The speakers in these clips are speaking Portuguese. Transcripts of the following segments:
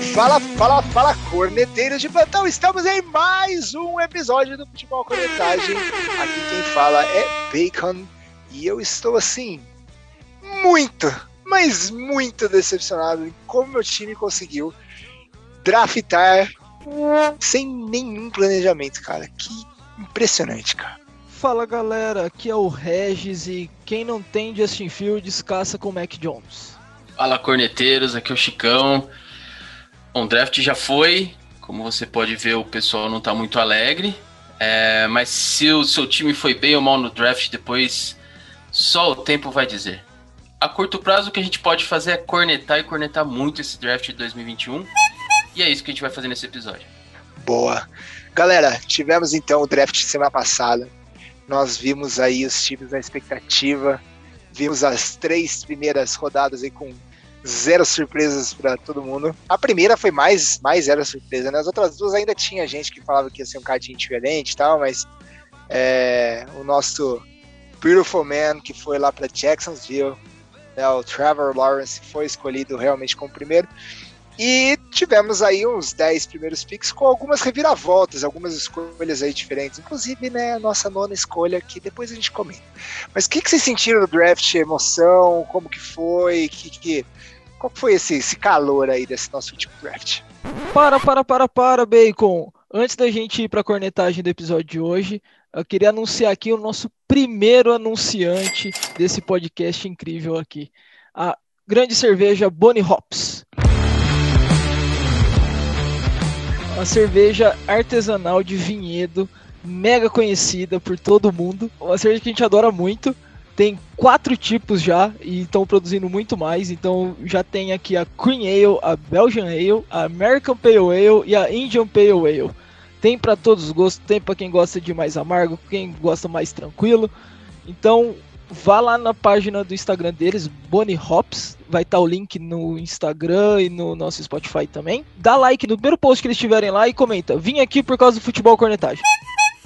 Fala, fala, fala, corneteiros de plantão. Estamos em mais um episódio do Futebol Cornetagem. Aqui quem fala é Bacon e eu estou assim, muito, mas muito decepcionado em como meu time conseguiu draftar sem nenhum planejamento, cara. Que impressionante, cara. Fala galera, aqui é o Regis e quem não tem Justin Fields caça com Mac Jones. Fala corneteiros, aqui é o Chicão. Bom, draft já foi, como você pode ver, o pessoal não está muito alegre. É, mas se o seu time foi bem ou mal no draft, depois só o tempo vai dizer. A curto prazo, o que a gente pode fazer é cornetar e cornetar muito esse draft de 2021. E é isso que a gente vai fazer nesse episódio. Boa. Galera, tivemos então o draft semana passada. Nós vimos aí os times na expectativa. Vimos as três primeiras rodadas aí com zero surpresas para todo mundo. A primeira foi mais, mais zero surpresa, né? As outras duas ainda tinha gente que falava que ia ser um cardinho diferente e tal, mas é, o nosso Beautiful Man, que foi lá para Jacksonville, né, o Trevor Lawrence foi escolhido realmente como primeiro. E tivemos aí uns 10 primeiros picks com algumas reviravoltas, algumas escolhas aí diferentes. Inclusive, né, a nossa nona escolha, que depois a gente comenta. Mas o que, que vocês sentiram no draft? Emoção? Como que foi? Que, que, qual foi esse, esse calor aí desse nosso último draft? Para, para, para, para, Bacon! Antes da gente ir para a cornetagem do episódio de hoje, eu queria anunciar aqui o nosso primeiro anunciante desse podcast incrível aqui. A grande cerveja Bonnie Hops. Uma cerveja artesanal de vinhedo, mega conhecida por todo mundo. Uma cerveja que a gente adora muito. Tem quatro tipos já e estão produzindo muito mais. Então já tem aqui a Cream Ale, a Belgian Ale, a American Pale Ale e a Indian Pale Ale. Tem para todos os gostos, tem para quem gosta de mais amargo, quem gosta mais tranquilo. Então vá lá na página do Instagram deles, Bonnie Hops, vai estar tá o link no Instagram e no nosso Spotify também. Dá like no primeiro post que eles tiverem lá e comenta: "Vim aqui por causa do futebol cornetagem".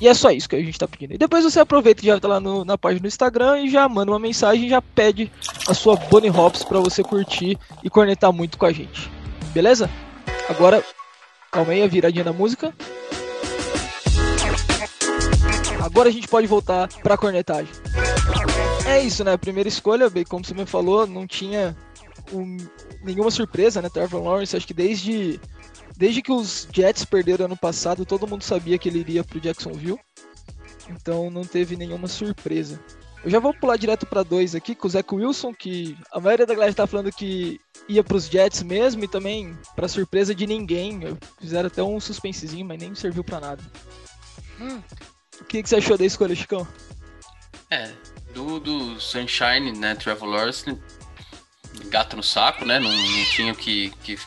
E é só isso que a gente tá pedindo. E depois você aproveita e já tá lá no, na página do Instagram e já manda uma mensagem e já pede a sua Bonnie Hops para você curtir e cornetar muito com a gente. Beleza? Agora, calma aí, a viradinha da música. Agora a gente pode voltar pra cornetagem. É isso, né? Primeira escolha, bem como você me falou, não tinha um, nenhuma surpresa, né? Trevor Lawrence, acho que desde Desde que os Jets perderam ano passado, todo mundo sabia que ele iria pro Jacksonville. Então não teve nenhuma surpresa. Eu já vou pular direto para dois aqui, com o Zach Wilson, que a maioria da galera tá falando que ia para os Jets mesmo e também para surpresa de ninguém. Fizeram até um suspensezinho, mas nem serviu para nada. Hum, o que, que você achou da escolha, Chicão? É, do, do Sunshine, né, Trevor Lawrence, gato no saco, né, não, não tinha o que, que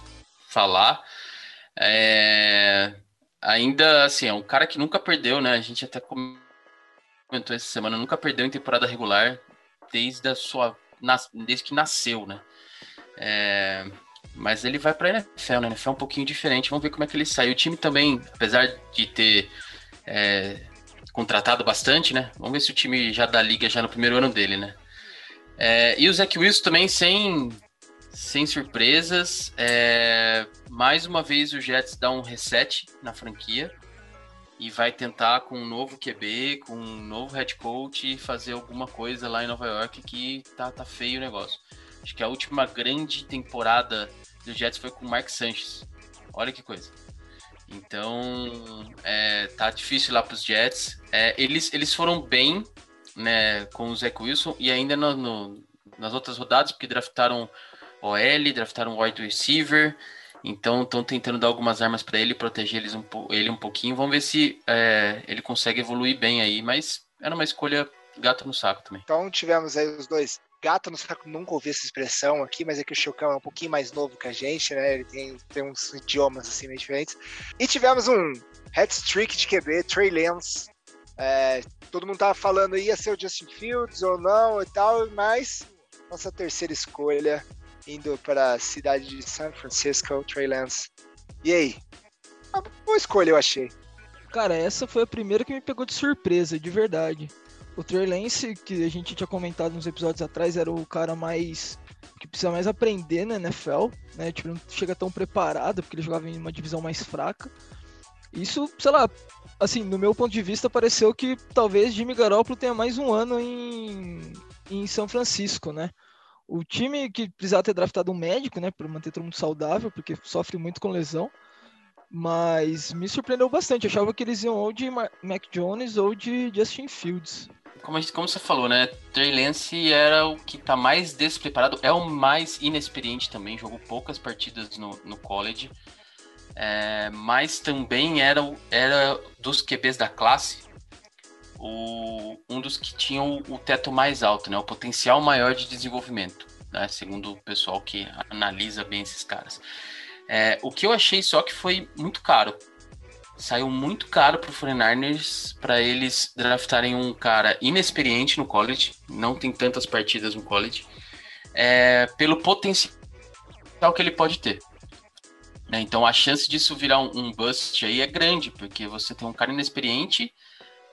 falar. É... Ainda assim, é um cara que nunca perdeu, né? A gente até comentou essa semana, nunca perdeu em temporada regular desde a sua. desde que nasceu, né? É... Mas ele vai para a NFL, né? NFL é um pouquinho diferente. Vamos ver como é que ele sai. O time também, apesar de ter é, contratado bastante, né? Vamos ver se o time já dá liga já no primeiro ano dele, né? É, e o Zach Wilson também sem sem surpresas. É... Mais uma vez o Jets dá um reset na franquia e vai tentar com um novo QB, com um novo head coach fazer alguma coisa lá em Nova York que tá, tá feio o negócio. Acho que a última grande temporada do Jets foi com o Mark Sanchez. Olha que coisa. Então, é, tá difícil lá para os Jets. É, eles, eles foram bem né, com o Zach Wilson e ainda no, no, nas outras rodadas, porque draftaram OL, draftaram wide receiver. Então estão tentando dar algumas armas para ele, proteger eles um ele um pouquinho. Vamos ver se é, ele consegue evoluir bem aí. Mas era uma escolha gato no saco também. Então tivemos aí os dois. Gato no saco, nunca ouvi essa expressão aqui, mas é que o Chocão é um pouquinho mais novo que a gente, né? Ele tem, tem uns idiomas assim meio diferentes. E tivemos um head streak de QB, Trey Lance. É, todo mundo tava falando ia ser o Justin Fields ou não e tal, mas nossa terceira escolha indo para a cidade de San Francisco, Trey Lance. E aí? Uma boa escolha, eu achei. Cara, essa foi a primeira que me pegou de surpresa, de verdade. O Trey Lance, que a gente tinha comentado nos episódios atrás, era o cara mais. que precisa mais aprender na NFL, né? Tipo, não chega tão preparado, porque ele jogava em uma divisão mais fraca. Isso, sei lá, assim, no meu ponto de vista, pareceu que talvez Jimmy Garoppolo tenha mais um ano em, em São Francisco, né? O time que precisava ter draftado um médico, né, para manter todo mundo saudável, porque sofre muito com lesão, mas me surpreendeu bastante. Eu achava que eles iam ou de Mac Jones ou de Justin Fields. Como, gente, como você falou, né? Trey Lance era o que tá mais despreparado, é o mais inexperiente também, jogou poucas partidas no, no college. É, mas também era, era dos QBs da classe o, um dos que tinham o, o teto mais alto, né, o potencial maior de desenvolvimento, né, segundo o pessoal que analisa bem esses caras. É, o que eu achei só que foi muito caro. Saiu muito caro para o 49ers para eles draftarem um cara inexperiente no college, não tem tantas partidas no college, é, pelo potencial que ele pode ter. Né? Então a chance disso virar um, um, bust aí é grande, porque você tem um cara inexperiente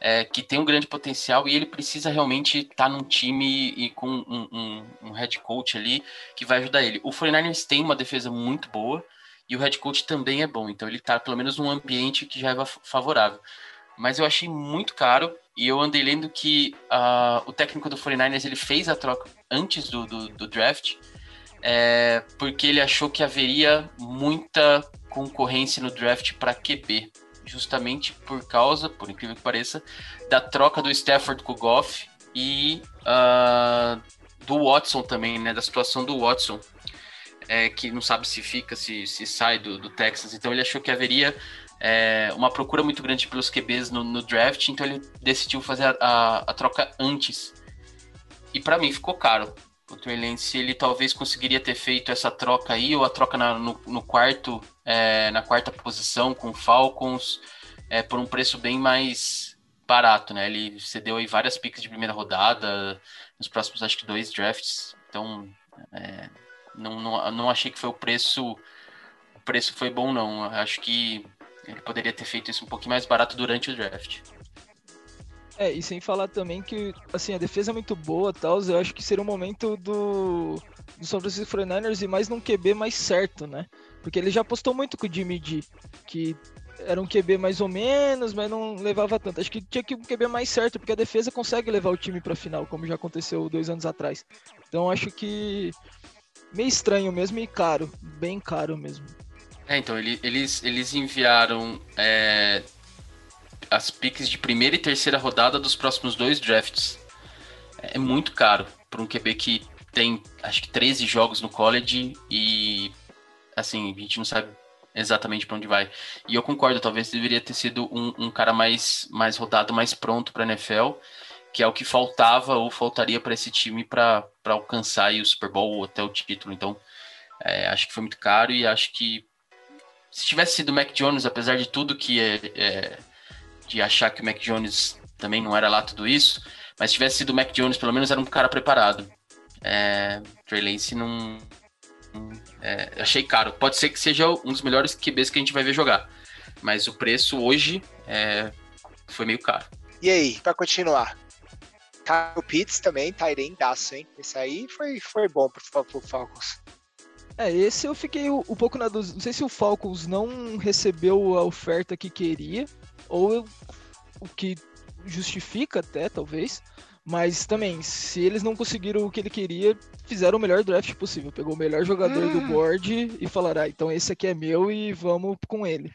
é, que tem um grande potencial e ele precisa realmente estar tá num time e com um, um, um, head coach ali que vai ajudar ele. O 49ers tem uma defesa muito boa e o head coach também é bom, então ele está pelo menos num ambiente que já é favorável. Mas eu achei muito caro e eu andei lendo que uh, o técnico do 49ers ele fez a troca antes do, do, do draft é, porque ele achou que haveria muita concorrência no draft para QB, justamente por causa, por incrível que pareça, da troca do Stafford com o Goff e uh, do Watson também, né, da situação do Watson, é, que não sabe se fica, se, se sai do, do Texas. Então ele achou que haveria é, uma procura muito grande pelos QBs no, no draft, então ele decidiu fazer a, a, a troca antes. E para mim ficou caro o Trey Lance, ele talvez conseguiria ter feito essa troca aí, ou a troca na, no, no, quarto, é, na quarta posição com o Falcons, é, por um preço bem mais barato, né? Ele cedeu aí várias picks de primeira rodada, nos próximos acho que dois drafts, então é, não, não, não achei que foi o preço, o preço foi bom não, acho que ele poderia ter feito isso um pouquinho mais barato durante o draft. É, e sem falar também que, assim, a defesa é muito boa tal, eu acho que seria um momento do, do São Francisco 49ers e mais num QB mais certo, né? Porque ele já apostou muito com o Jimmy G, que era um QB mais ou menos, mas não levava tanto. Acho que tinha que um QB mais certo, porque a defesa consegue levar o time para final, como já aconteceu dois anos atrás. Então acho que meio estranho mesmo e caro, bem caro mesmo. É, então ele, eles, eles enviaram é, as picks de primeira e terceira rodada dos próximos dois drafts. É muito caro para um QB que tem acho que 13 jogos no college e assim, a gente não sabe exatamente para onde vai. E eu concordo, talvez deveria ter sido um, um cara mais, mais rodado, mais pronto para a NFL, que é o que faltava ou faltaria para esse time para alcançar o Super Bowl ou até o título. Então, é, acho que foi muito caro e acho que se tivesse sido o Mac Jones, apesar de tudo que é, é de achar que o Mac Jones também não era lá tudo isso, mas se tivesse sido o Mac Jones, pelo menos era um cara preparado. É, Trey Lance não. É, achei caro. Pode ser que seja um dos melhores QBs que a gente vai ver jogar, mas o preço hoje é, foi meio caro. E aí, para continuar? Kyle Pitts também, Tyrendaço, hein? Esse aí foi, foi bom pro, pro Falcons. É, esse eu fiquei um, um pouco na dúvida. Não sei se o Falcons não recebeu a oferta que queria, ou o que justifica até, talvez. Mas também, se eles não conseguiram o que ele queria, fizeram o melhor draft possível. Pegou o melhor jogador hum. do board e falaram, ah, então esse aqui é meu e vamos com ele.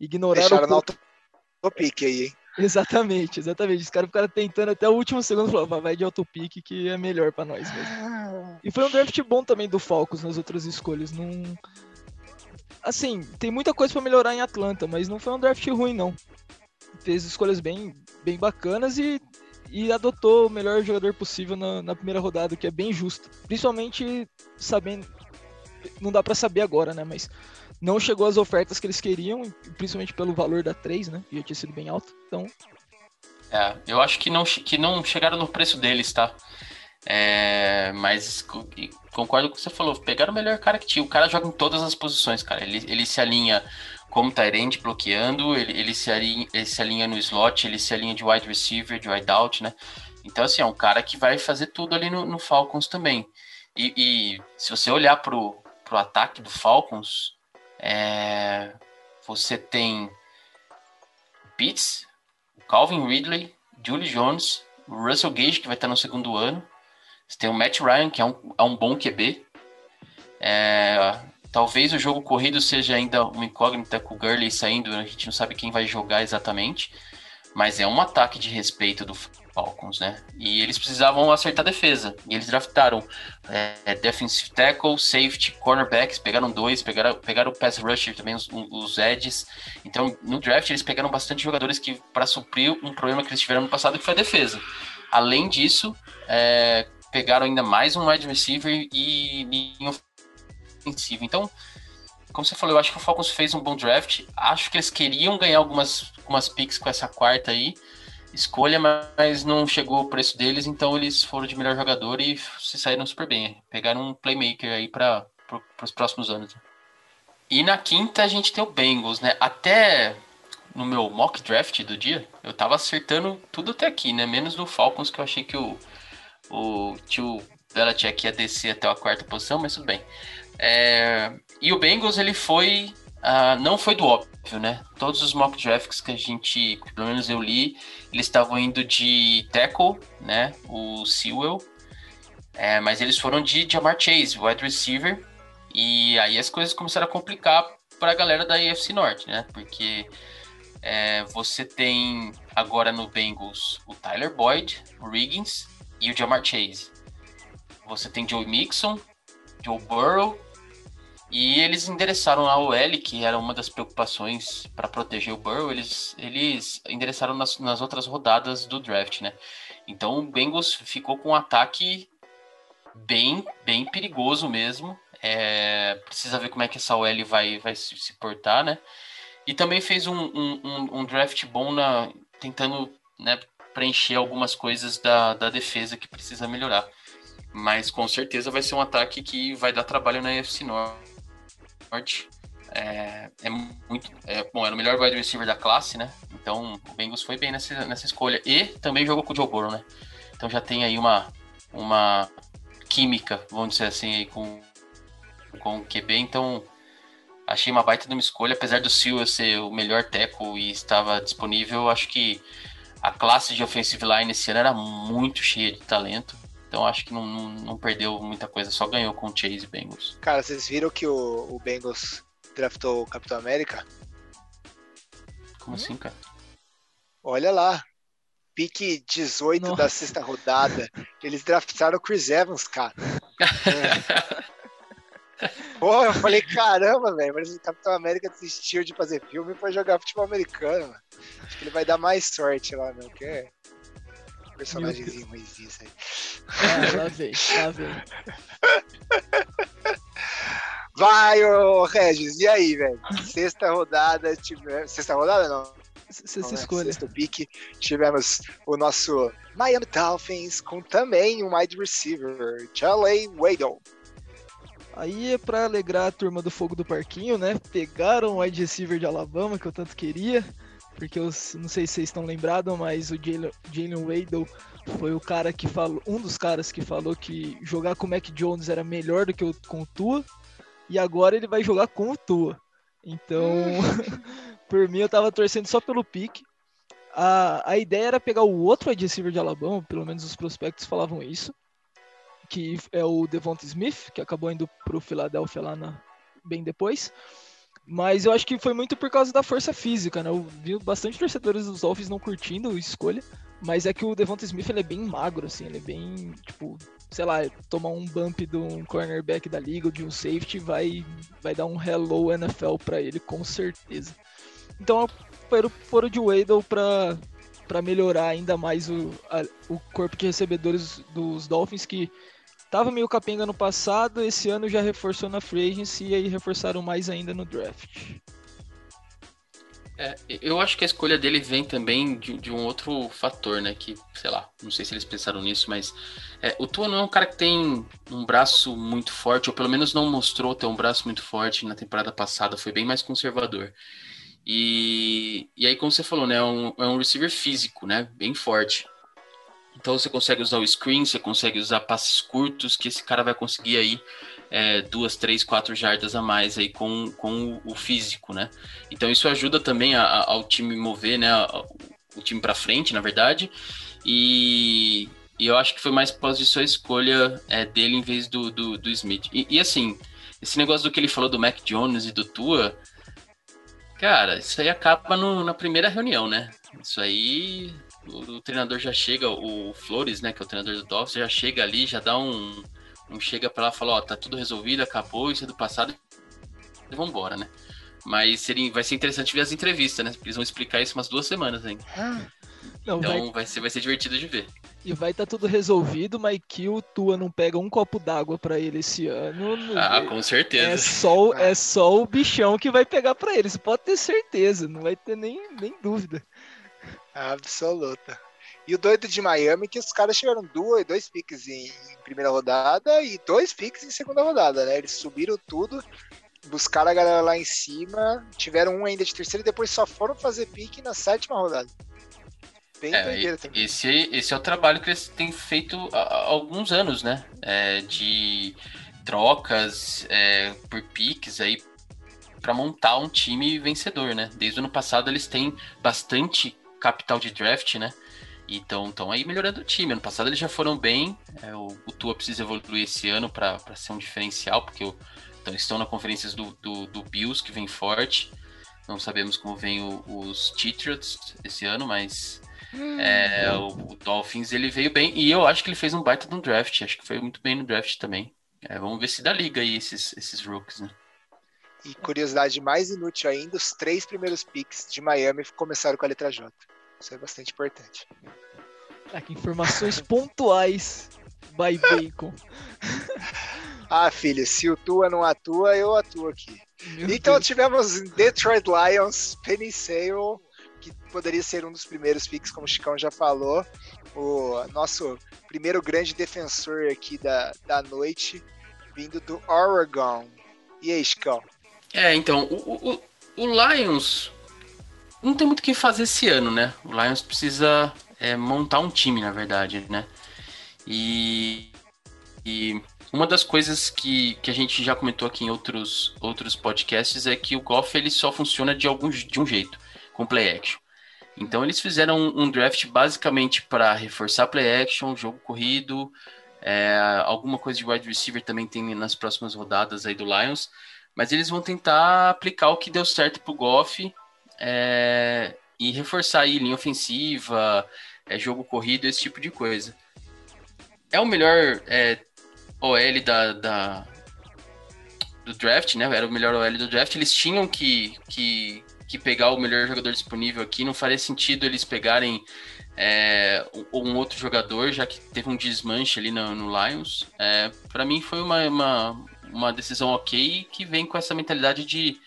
Ignoraram Deixaram o... no pique aí, hein? Exatamente, exatamente. Os caras ficaram tentando até o último segundo falaram, vai de autopique que é melhor para nós mesmo. Ah. E foi um draft bom também do Falcons nas outras escolhas. Não... Assim, tem muita coisa para melhorar em Atlanta, mas não foi um draft ruim, não fez escolhas bem, bem bacanas e, e adotou o melhor jogador possível na, na primeira rodada, que é bem justo. Principalmente sabendo. Não dá para saber agora, né? Mas não chegou às ofertas que eles queriam, principalmente pelo valor da 3, né? Que já tinha sido bem alto. Então. É, eu acho que não, que não chegaram no preço deles, tá? É, mas concordo com o que você falou. Pegaram o melhor cara que tinha. O cara joga em todas as posições, cara. Ele, ele se alinha como Tyrande bloqueando, ele, ele, se alinha, ele se alinha no slot, ele se alinha de wide receiver, de wide out, né? Então, assim, é um cara que vai fazer tudo ali no, no Falcons também. E, e se você olhar pro, pro ataque do Falcons, é, você tem Pitts, Calvin Ridley, Julie Jones, Russell Gage, que vai estar no segundo ano. Você tem o Matt Ryan, que é um, é um bom QB. É, talvez o jogo corrido seja ainda uma incógnita com o Gurley saindo, a gente não sabe quem vai jogar exatamente. Mas é um ataque de respeito do Falcons, né? E eles precisavam acertar a defesa. E eles draftaram é, defensive tackle, safety, cornerbacks, pegaram dois, pegaram, pegaram o pass rusher também, os, os edges. Então, no draft, eles pegaram bastante jogadores que para suprir um problema que eles tiveram no passado, que foi a defesa. Além disso, é, pegaram ainda mais um wide receiver e linha ofensiva. Então, como você falou, eu acho que o Falcons fez um bom draft. Acho que eles queriam ganhar algumas, algumas picks com essa quarta aí escolha, mas não chegou o preço deles, então eles foram de melhor jogador e se saíram super bem. Pegaram um playmaker aí para pro, os próximos anos. E na quinta a gente tem o Bengals, né? Até no meu mock draft do dia, eu tava acertando tudo até aqui, né? Menos no Falcons, que eu achei que o, o tio Belichick ia descer até a quarta posição, mas tudo bem. É, e o Bengals, ele foi Uh, não foi do óbvio, né? Todos os mock drafts que a gente, pelo menos eu li, eles estavam indo de tackle, né? O Sewell. É, mas eles foram de Jamar Chase, wide receiver. E aí as coisas começaram a complicar para a galera da AFC Norte, né? Porque é, você tem agora no Bengals o Tyler Boyd, o Riggins e o Jamar Chase. Você tem Joe Mixon, Joe Burrow e eles endereçaram a OL, que era uma das preocupações para proteger o Burrow, eles, eles endereçaram nas, nas outras rodadas do draft, né? Então o Bengals ficou com um ataque bem, bem perigoso mesmo. É, precisa ver como é que essa OL vai, vai se, se portar, né? E também fez um, um, um draft bom na, tentando né, preencher algumas coisas da, da defesa que precisa melhorar. Mas com certeza vai ser um ataque que vai dar trabalho na Norte Norte. É, é muito. É, bom, era o melhor wide receiver da classe, né? Então o Bengals foi bem nessa, nessa escolha. E também jogou com o Joe Burrow, né? Então já tem aí uma, uma química, vamos dizer assim, aí com, com o QB. Então achei uma baita de uma escolha. Apesar do Silva ser o melhor teco e estava disponível, acho que a classe de offensive line esse ano era muito cheia de talento. Então acho que não, não, não, perdeu muita coisa, só ganhou com o Chase Bengals. Cara, vocês viram que o, o Bengals draftou o Capitão América? Como hum? assim, cara? Olha lá. Pique 18 Nossa. da sexta rodada. Eles draftaram o Chris Evans, cara. É. Pô, eu falei, caramba, velho, mas o Capitão América desistiu de fazer filme foi jogar futebol americano. Mano. Acho que ele vai dar mais sorte lá, meu, que é personagemzinho ruimzinho aí. Ah, lá vem, lá vem. Vai, ô Regis, e aí, velho? Sexta rodada, tivemos. Sexta rodada não? Sexta não, né? escolha. Sexto pique, tivemos o nosso Miami Dolphins com também um wide receiver, Charlie Waddle. Aí é pra alegrar a turma do fogo do parquinho, né? Pegaram o wide receiver de Alabama, que eu tanto queria porque eu não sei se vocês estão lembrados, mas o Jalen Waddle foi o cara que falou, um dos caras que falou que jogar com o Mac Jones era melhor do que o, com o Tua, e agora ele vai jogar com o Tua. Então, por mim eu tava torcendo só pelo pique. A, a ideia era pegar o outro wide receiver de Alabama, pelo menos os prospectos falavam isso, que é o Devonta Smith, que acabou indo pro Philadelphia lá na, bem depois. Mas eu acho que foi muito por causa da força física, né? Eu vi bastante torcedores dos Dolphins não curtindo a escolha, mas é que o Devonta Smith ele é bem magro, assim, ele é bem, tipo, sei lá, tomar um bump de um cornerback da liga ou de um safety vai, vai dar um hello NFL para ele, com certeza. Então foram de Waddle para para melhorar ainda mais o, a, o corpo de recebedores dos Dolphins, que Tava meio capenga no passado, esse ano já reforçou na free agency e aí reforçaram mais ainda no draft. É, eu acho que a escolha dele vem também de, de, um outro fator, né? Que, sei lá, não sei se eles pensaram nisso, mas é, o Tua não é um cara que tem um braço muito forte, ou pelo menos não mostrou ter um braço muito forte na temporada passada, foi bem mais conservador. E, e aí, como você falou, né? É um, é um receiver físico, né? Bem forte. Então você consegue usar o screen, você consegue usar passes curtos, que esse cara vai conseguir aí é, duas, três, quatro jardas a mais aí com, com o físico, né? Então isso ajuda também a, a, ao time mover, né? A, o time para frente, na verdade. E, e, eu acho que foi mais por causa disso a escolha é, dele em vez do, do, do Smith. E, e, assim, esse negócio do que ele falou do Mac Jones e do Tua, cara, isso aí acaba no, na primeira reunião, né? Isso aí o, o, treinador já chega, o Flores, né, que é o treinador do Dolphins, já chega ali, já dá um, um chega para lá e fala, ó, tá tudo resolvido, acabou, isso é do passado, e vambora, né? Mas seria, vai ser interessante ver as entrevistas, né? Porque eles vão explicar isso umas duas semanas ainda. Ah, não, então vai... vai... ser, vai ser divertido de ver. E vai estar tá tudo resolvido, mas que o Tua não pega um copo d'água para ele esse ano. Ah, com certeza. É só, é só o bichão que vai pegar para ele. Você pode ter certeza, não vai ter nem, nem dúvida. Absoluta. E o doido de Miami que os caras tiveram dois, dois piques em, em, primeira rodada e dois piques em segunda rodada, né? Eles subiram tudo, buscaram a galera lá em cima, tiveram um ainda de terceira e depois só foram fazer pique na sétima rodada. Bem é, também. Esse, esse é o trabalho que eles têm feito há alguns anos, né? É, de trocas é, por piques aí para montar um time vencedor, né? Desde o ano passado eles têm bastante capital de draft, né? Então estão aí melhorando o time. Ano passado eles já foram bem. É, o, o Tua precisa evoluir esse ano para ser um diferencial, porque o, então, estão na conferência do, do, do, Bills, que vem forte. Não sabemos como vem o, os Patriots esse ano, mas hum, é, o, Dolphins ele veio bem. E eu acho que ele fez um baita no draft. Acho que foi muito bem no draft também. É, vamos ver se dá liga aí esses, esses rookies, né? E curiosidade mais inútil ainda, os três primeiros picks de Miami começaram com a letra J. Isso é bastante importante. Aqui, informações pontuais by Bacon. ah, filho, se o Tua não atua, eu atuo aqui. Meu então Deus. tivemos Detroit Lions, Penny Sale, que poderia ser um dos primeiros picks, como o Chicão já falou. O nosso primeiro grande defensor aqui da, da noite, vindo do Oregon. E aí, Chicão? É, então, o, o, o Lions não tem muito o que fazer esse ano, né? O Lions precisa é, montar um time, na verdade, né? E, e uma das coisas que, que a gente já comentou aqui em outros, outros podcasts é que o Goff ele só funciona de, algum, de um jeito, com play action. Então eles fizeram um, um draft basicamente para reforçar play action, jogo corrido, é, alguma coisa de wide receiver também tem nas próximas rodadas aí do Lions, mas eles vão tentar aplicar o que deu certo pro Goff é, e reforçar aí linha ofensiva, é, jogo corrido, esse tipo de coisa. É o melhor é, OL da, da, do draft, né? Era o melhor OL do draft. Eles tinham que, que, que pegar o melhor jogador disponível aqui. Não faria sentido eles pegarem é, um outro jogador, já que teve um desmanche ali no, no Lions. É, para mim foi uma, uma, uma decisão ok que vem com essa mentalidade de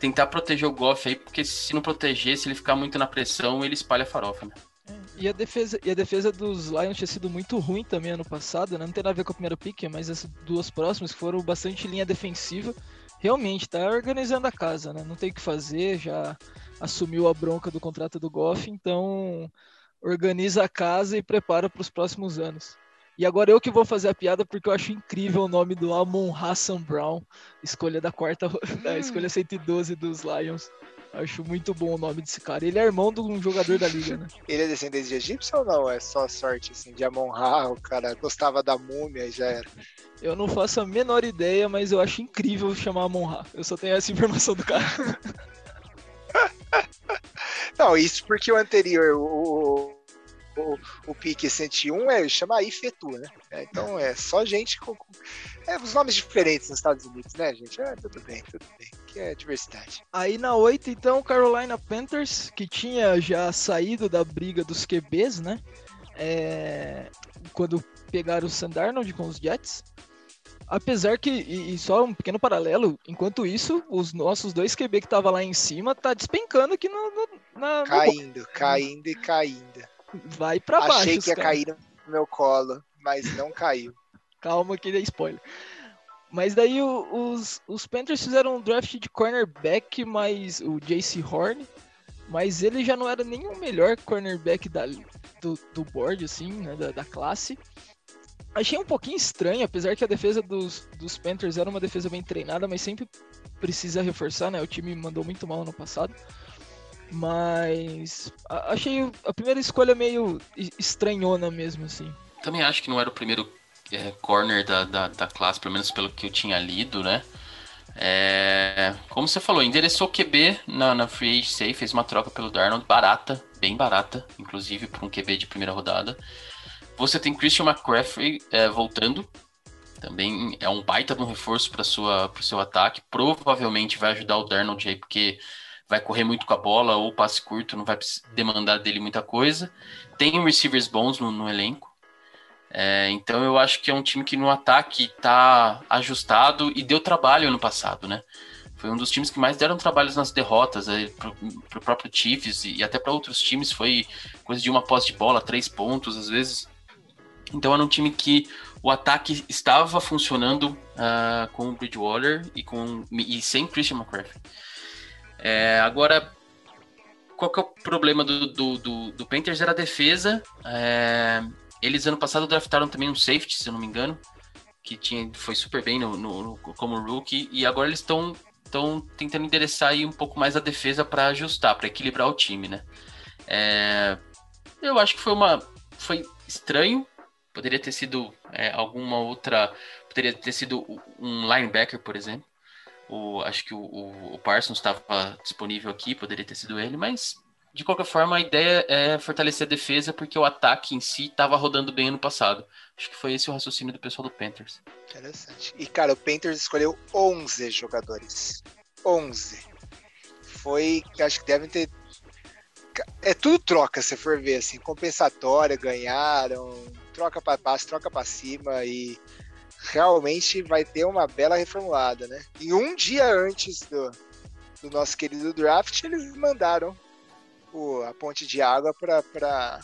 tentar proteger o Goff aí, porque se não proteger, se ele ficar muito na pressão, ele espalha a farofa, né? É, e a, defesa, e a defesa dos Lions tinha sido muito ruim também ano passado, né? Não tem nada a ver com o primeiro pick, mas as duas próximas foram bastante linha defensiva. Realmente, tá organizando a casa, né? Não tem o que fazer, já assumiu a bronca do contrato do Goff, então organiza a casa e prepara para os próximos anos. E agora eu que vou fazer a piada porque eu acho incrível o nome do Amon Hassan Brown, escolha da quarta, da escolha 112 dos Lions. Acho muito bom o nome desse cara. Ele é irmão de um jogador da liga, né? Ele é descendente de egípcio ou não? É só sorte, assim, de Amon-Ra, o cara gostava da múmia e já era. Eu não faço a menor ideia, mas eu acho incrível chamar Amon-Ra. Eu só tenho essa informação do cara. não, isso porque o anterior, o, o, o pique 101 é chama Ifetu, né? É, então é só gente com, com é, os nomes diferentes nos Estados Unidos, né, gente? É, tudo bem, tudo bem. Que é diversidade. Aí na 8, então, Carolina Panthers, que tinha já saído da briga dos QBs, né? É, quando pegaram o Sandarnold com os Jets. Apesar que, e, e, só um pequeno paralelo, enquanto isso, os nossos dois QB que tava lá em cima tá despencando aqui no, no na, caindo, no... caindo e caindo vai para baixo. Achei que ia cara. cair no meu colo, mas não caiu. Calma que é spoiler. Mas daí os, os Panthers fizeram um draft de cornerback, mas o JC Horn. mas ele já não era nem o melhor cornerback da, do, do board, assim, né, da, da classe. Achei um pouquinho estranho, apesar que a defesa dos, dos Panthers era uma defesa bem treinada, mas sempre precisa reforçar, né? O time mandou muito mal no passado. Mas achei a primeira escolha meio estranhona mesmo, assim. Também acho que não era o primeiro é, corner da, da, da, classe, pelo menos pelo que eu tinha lido, né? É, como você falou, endereçou QB na, na Free Agency, fez uma troca pelo Darnold, barata, bem barata, inclusive para um QB de primeira rodada. Você tem Christian McCaffrey é, voltando, também é um baita de um reforço para o seu ataque, provavelmente vai ajudar o Darnold aí, porque vai correr muito com a bola ou passe curto, não vai demandar dele muita coisa. Tem receivers bons no, no elenco, é, então eu acho que é um time que no ataque está ajustado e deu trabalho ano passado, né? Foi um dos times que mais deram trabalhos nas derrotas, para o próprio Chiefs e, e até para outros times. Foi coisa de uma posse de bola, três pontos às vezes. Então era um time que o ataque estava funcionando uh, com o Bridgewater e, com, e sem Christian McCaffrey. É, agora, qual que é o problema do, do, do, do Panthers? Era a defesa. É, eles ano passado draftaram também um safety, se eu não me engano, que tinha, foi super bem no, no, no como rookie, e agora eles estão estão tentando endereçar aí um pouco mais a defesa para ajustar, para equilibrar o time, né? É, eu acho que foi uma foi estranho, poderia ter sido é, alguma outra, poderia ter sido um linebacker, por exemplo. O, acho que o, o, o Parsons estava disponível aqui, poderia ter sido ele, mas de qualquer forma, a ideia é fortalecer a defesa porque o ataque em si estava rodando bem ano passado. Acho que foi esse o raciocínio do pessoal do Panthers. Interessante. E, cara, o Panthers escolheu 11 jogadores. 11. Foi, acho que devem ter. É tudo troca, se for ver, assim, compensatória, ganharam, troca para baixo, troca para cima e realmente vai ter uma bela reformulada, né? E um dia antes do, do nosso querido draft, eles mandaram o, a ponte de água para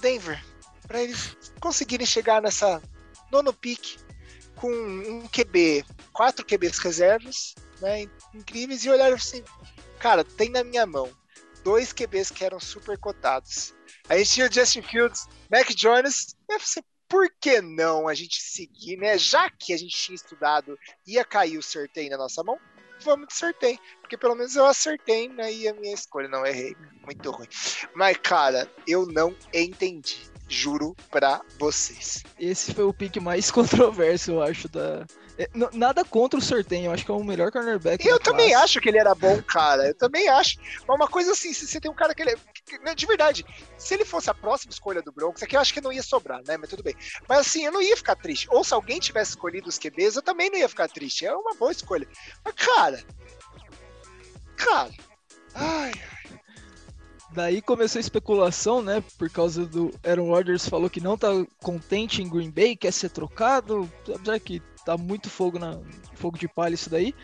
Denver, para eles conseguirem chegar nessa nono pick com um QB, quatro QBs reservas, né, incríveis e olharam assim, cara, tem na minha mão dois QBs que eram super cotados. A gente tinha o Justin Fields, Mac Jones, e você, por que não a gente seguir, né? Já que a gente tinha estudado, ia cair o sorteio na nossa mão, vamos de sorteio. Porque pelo menos eu acertei né, e a minha escolha. Não, errei. Muito ruim. Mas, cara, eu não entendi. Juro pra vocês. Esse foi o pique mais controverso, eu acho, da, é, nada contra o sorteio, eu acho que é o melhor cornerback. Eu também classe. acho que ele era bom, cara. Eu também acho. Mas uma coisa assim, se você tem um cara que ele. É, de verdade, se ele fosse a próxima escolha do Broncos, aqui eu acho que não ia sobrar, né? Mas tudo bem. Mas assim, eu não ia ficar triste. Ou se alguém tivesse escolhido os QBs, eu também não ia ficar triste. É uma boa escolha. Mas, cara. Cara. Ai, Daí começou a especulação, né? Por causa do Aaron Rodgers falou que não tá contente em Green Bay, quer ser trocado. Apesar que tá muito fogo na fogo de palha isso daí.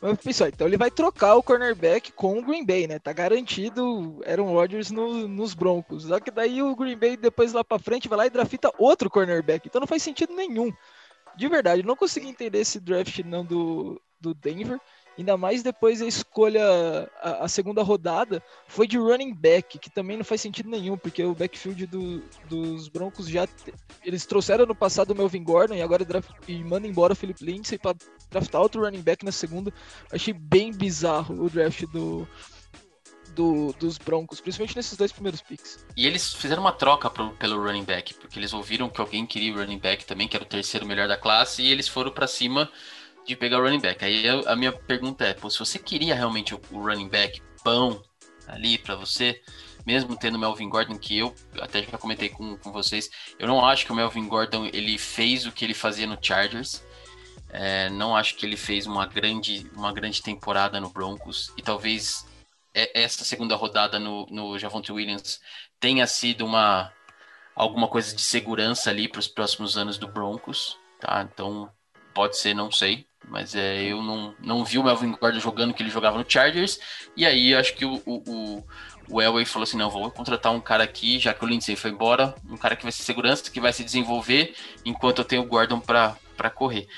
Mas pessoal, então ele vai trocar o cornerback com o Green Bay, né? Tá garantido Aaron Rodgers no, nos Broncos. Só que daí o Green Bay depois lá para frente vai lá e drafta outro cornerback. Então não faz sentido nenhum. De verdade, não consegui entender esse draft não do, do Denver. Ainda mais depois a escolha, a, a, segunda rodada, foi de running back, que também não faz sentido nenhum, porque o backfield do, dos Broncos já. Eles trouxeram no passado o Melvin Gordon e agora draft, e manda embora o Philip Lindsay para draftar outro running back na segunda. Achei bem bizarro o draft do, do, dos Broncos, principalmente nesses dois primeiros picks. E eles fizeram uma troca pro, pelo running back, porque eles ouviram que alguém queria o running back também, que era o terceiro melhor da classe, e eles foram para cima de pegar o running back. Aí a minha pergunta é, pô, se você queria realmente o, running back bom ali para você, mesmo tendo o Melvin Gordon, que eu até já comentei com, com vocês, eu não acho que o Melvin Gordon ele fez o que ele fazia no Chargers. É, não acho que ele fez uma grande, uma grande temporada no Broncos e talvez essa segunda rodada no, no Javonte Williams tenha sido uma alguma coisa de segurança ali para os próximos anos do Broncos, tá? Então pode ser, não sei. Mas é, eu não, não vi o Melvin Gordon jogando que ele jogava no Chargers. E aí acho que o, o, o Elway falou assim: não, vou contratar um cara aqui, já que o Lindsay foi embora, um cara que vai ser segurança, que vai se desenvolver, enquanto eu tenho o Gordon para correr.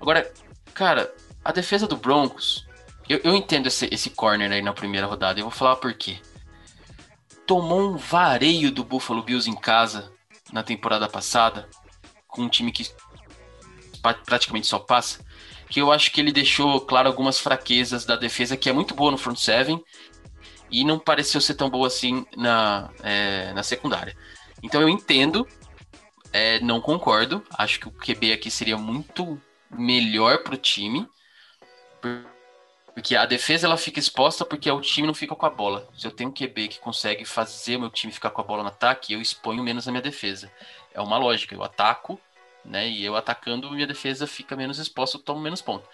Agora, cara, a defesa do Broncos eu, eu entendo esse, esse corner aí na primeira rodada. Eu vou falar por quê. Tomou um vareio do Buffalo Bills em casa na temporada passada, com um time que praticamente só passa, que eu acho que ele deixou claro algumas fraquezas da defesa, que é muito boa no front seven, e não pareceu ser tão boa assim na, é, na secundária. Então eu entendo, é, não concordo, acho que o QB aqui seria muito melhor para o time, porque a defesa ela fica exposta porque o time não fica com a bola. Se eu tenho um QB que consegue fazer meu time ficar com a bola no ataque, eu exponho menos a minha defesa. É uma lógica, eu ataco, né? E eu atacando, minha defesa fica menos exposta, eu tomo menos ponto.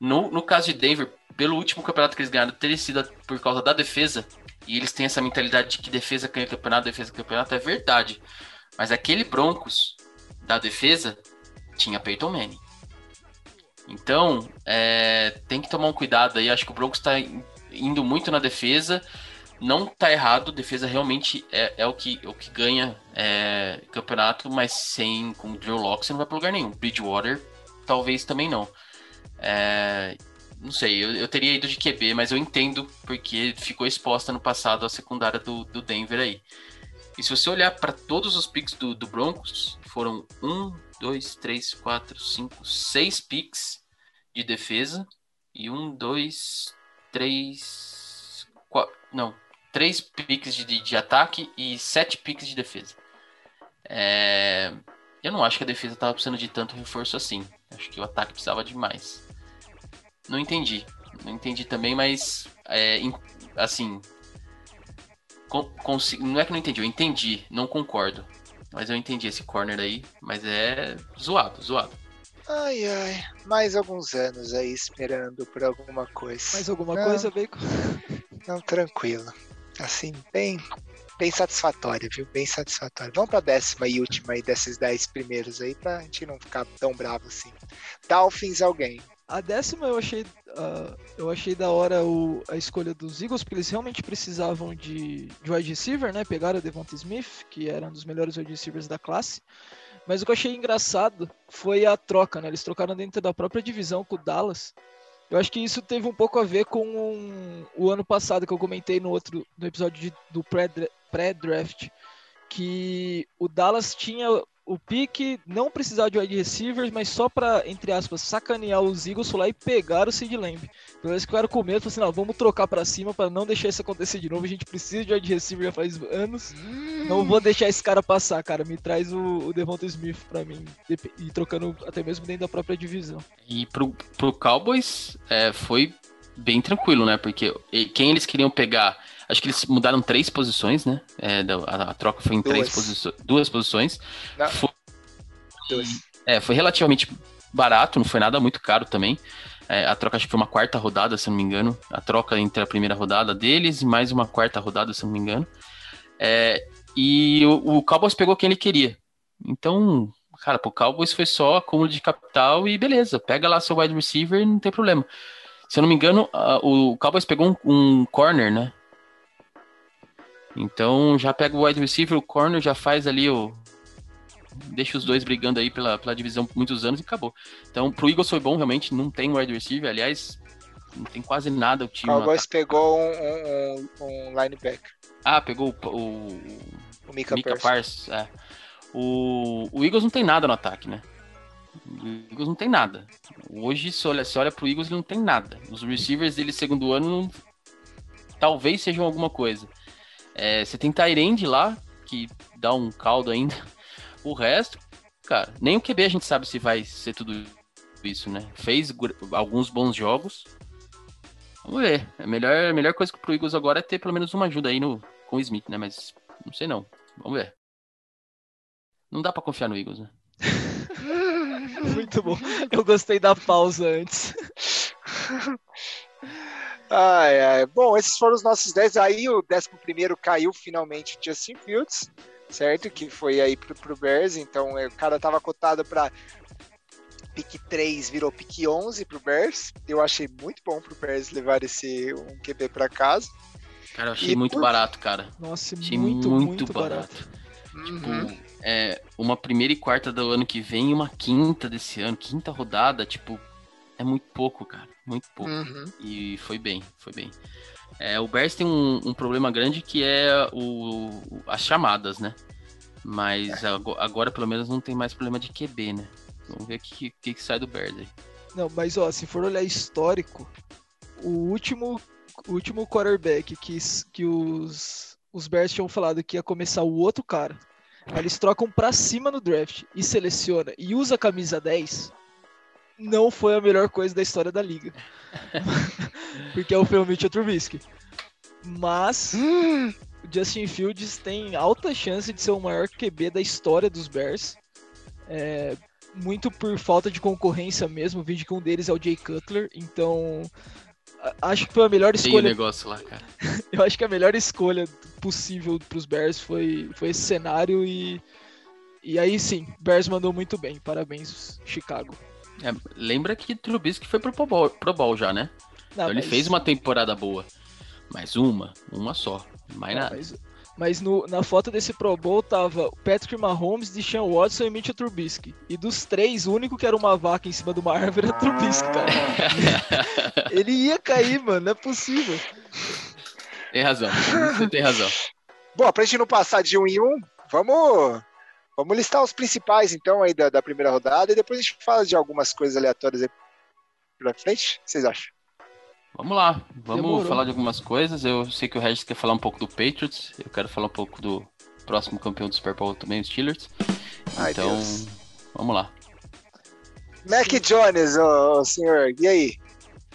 No, no caso de Denver, pelo último campeonato que eles ganharam ter sido por causa da defesa, e eles têm essa mentalidade de que defesa ganha campeonato, defesa campeonato, é verdade. Mas aquele Broncos da defesa tinha Peyton Manning. Então, é, tem que tomar um cuidado aí. Acho que o Broncos está indo muito na defesa. Não tá errado, defesa realmente é, é o, que, o que ganha é, campeonato, mas sem com o Drew Locke você não vai para lugar nenhum. Bridgewater, talvez também não. É, não sei, eu, eu, teria ido de QB, mas eu entendo porque ficou exposta no passado a secundária do, do Denver aí. E se você olhar para todos os picks do, do Broncos, foram um, dois, três, quatro, cinco, seis picks de defesa. E um, dois, três. Quatro, não, três picks de, de ataque e sete picks de defesa. É, eu não acho que a defesa estava precisando de tanto reforço assim. Acho que o ataque precisava de mais. Não entendi. Não entendi também, mas é, assim. Não é que não entendi, eu entendi, não concordo. Mas eu entendi esse corner aí, mas é zoado, zoado. Ai, ai, mais alguns anos aí esperando por alguma coisa. Mais alguma não, coisa, Bacon? Não, tranquilo. Assim, bem, bem satisfatório, viu? Bem satisfatório. Vamos pra décima e última aí desses dez primeiros aí, pra gente não ficar tão bravo assim. Dolphins alguém. A décima eu achei, uh, eu achei da hora o, a escolha dos Eagles, porque eles realmente precisavam de, de wide receiver, né? Pegaram o Devonta Smith, que era um dos melhores wide receivers da classe. Mas o que eu achei engraçado foi a troca, né? Eles trocaram dentro da própria divisão com o Dallas. Eu acho que isso teve um pouco a ver com um, o ano passado que eu comentei no outro no episódio de, do pré-draft, que o Dallas tinha o pique não precisar de wide receivers, mas só para, entre aspas, sacanear os Eagles, lá e pegar o Sid Lamb. Então eles ficaram com medo, assim, não, vamos trocar para cima para não deixar isso acontecer de novo. A gente precisa de wide receiver já faz anos. Hum. Não vou deixar esse cara passar, cara. Me traz o, o Devonta Smith para mim. E trocando até mesmo dentro da própria divisão. E pro, pro Cowboys é, foi bem tranquilo, né? Porque quem eles queriam pegar Acho que eles mudaram três posições, né? É, a, a, troca foi em duas. três posições. Duas posições. Foi, duas. É, foi relativamente barato, não foi nada muito caro também. É, a troca acho que foi uma quarta rodada, se não me engano. A troca entre a primeira rodada deles e mais uma quarta rodada, se eu não me engano. É, e o, o Cowboys pegou quem ele queria. Então, cara, pro Cowboys foi só acúmulo de capital e beleza, pega lá seu wide receiver e não tem problema. Se eu não me engano, o Cowboys pegou um, um corner, né? Então já pega o wide receiver, o corner já faz ali o. Deixa os dois brigando aí pela, pela divisão por muitos anos e acabou. Então, pro Eagles foi bom, realmente, não tem wide receiver, aliás, não tem quase nada o time. O Cowboys pegou um, um, um, linebacker. Ah, pegou o. O, o Mika, Mika Parsons. É. O, o Eagles não tem nada no ataque, né? O Eagles não tem nada. Hoje, se olha, se olha pro Eagles, ele não tem nada. Os receivers dele segundo ano talvez sejam alguma coisa. É, você tem Tyrande lá, que dá um caldo ainda. O resto, cara, nem o QB a gente sabe se vai ser tudo isso, né? Fez alguns bons jogos. Vamos ver. A melhor, a melhor coisa pro Eagles agora é ter pelo menos uma ajuda aí no, com o Smith, né? Mas não sei não. Vamos ver. Não dá para confiar no Eagles, né? Muito bom. Eu gostei da pausa antes. Ai, ai. Bom, esses foram os nossos 10. Aí o 11 caiu finalmente Justin Fields, certo? Que foi aí pro, pro Bears. Então é, o cara tava cotado para pick 3, virou pick 11 pro Bears. Eu achei muito bom pro Bears levar esse um QB para casa. Cara, eu achei e muito por... barato, cara. Nossa, achei muito, muito, muito barato. barato. Tipo, uhum. é, uma primeira e quarta do ano que vem e uma quinta desse ano, quinta rodada, tipo, é muito pouco, cara. Muito pouco. Uhum. E foi bem, foi bem. É, o Bears tem um, um problema grande que é o, as chamadas, né? Mas É. ago- agora, pelo menos, não tem mais problema de QB, né? Vamos ver o que, que, que sai do Bears aí. Não, mas ó, se for olhar histórico, o último, o último quarterback que, que os, os Bears tinham falado que ia começar o outro cara, eles trocam pra cima no draft e seleciona e usa a camisa 10, não foi a melhor coisa da história da liga. Porque é o filme Mitchell Trubisky. Mas Hum, o Justin Fields tem alta chance de ser o maior QB da história dos Bears. É, muito por falta de concorrência mesmo. O vídeo que um deles é o Jay Cutler. Então, acho que foi a melhor Tem escolha. negócio lá, cara. Eu acho que a melhor escolha possível para os Bears foi, foi esse cenário. E, e aí sim, Bears mandou muito bem. Parabéns, Chicago. É, lembra que Trubisky foi pro Pro Bowl, Pro Bowl já, né? Não, Então ele mas- fez uma temporada boa. Mas uma, uma só. Mais não, nada. mas mas no- na foto desse Pro Bowl tava o Patrick Mahomes, Deshaun Watson e Mitchell Trubisky. E dos três, o único que era uma vaca em cima de uma árvore era Trubisky, cara. Ele ia cair, mano, não é possível. Tem razão. Você tem razão. Bom, pra gente não passar de um em um, vamos, vamos listar os principais, então, aí da, da primeira rodada e depois a gente fala de algumas coisas aleatórias aí pra frente. O que vocês acham? Vamos lá, vamos Demorou. falar de algumas coisas. Eu sei que o Regis quer falar um pouco do Patriots. Eu quero falar um pouco do próximo campeão do Super Bowl também, os Steelers. Ai, então, Deus. vamos lá. Mac Jones, ô, ô, senhor, e aí?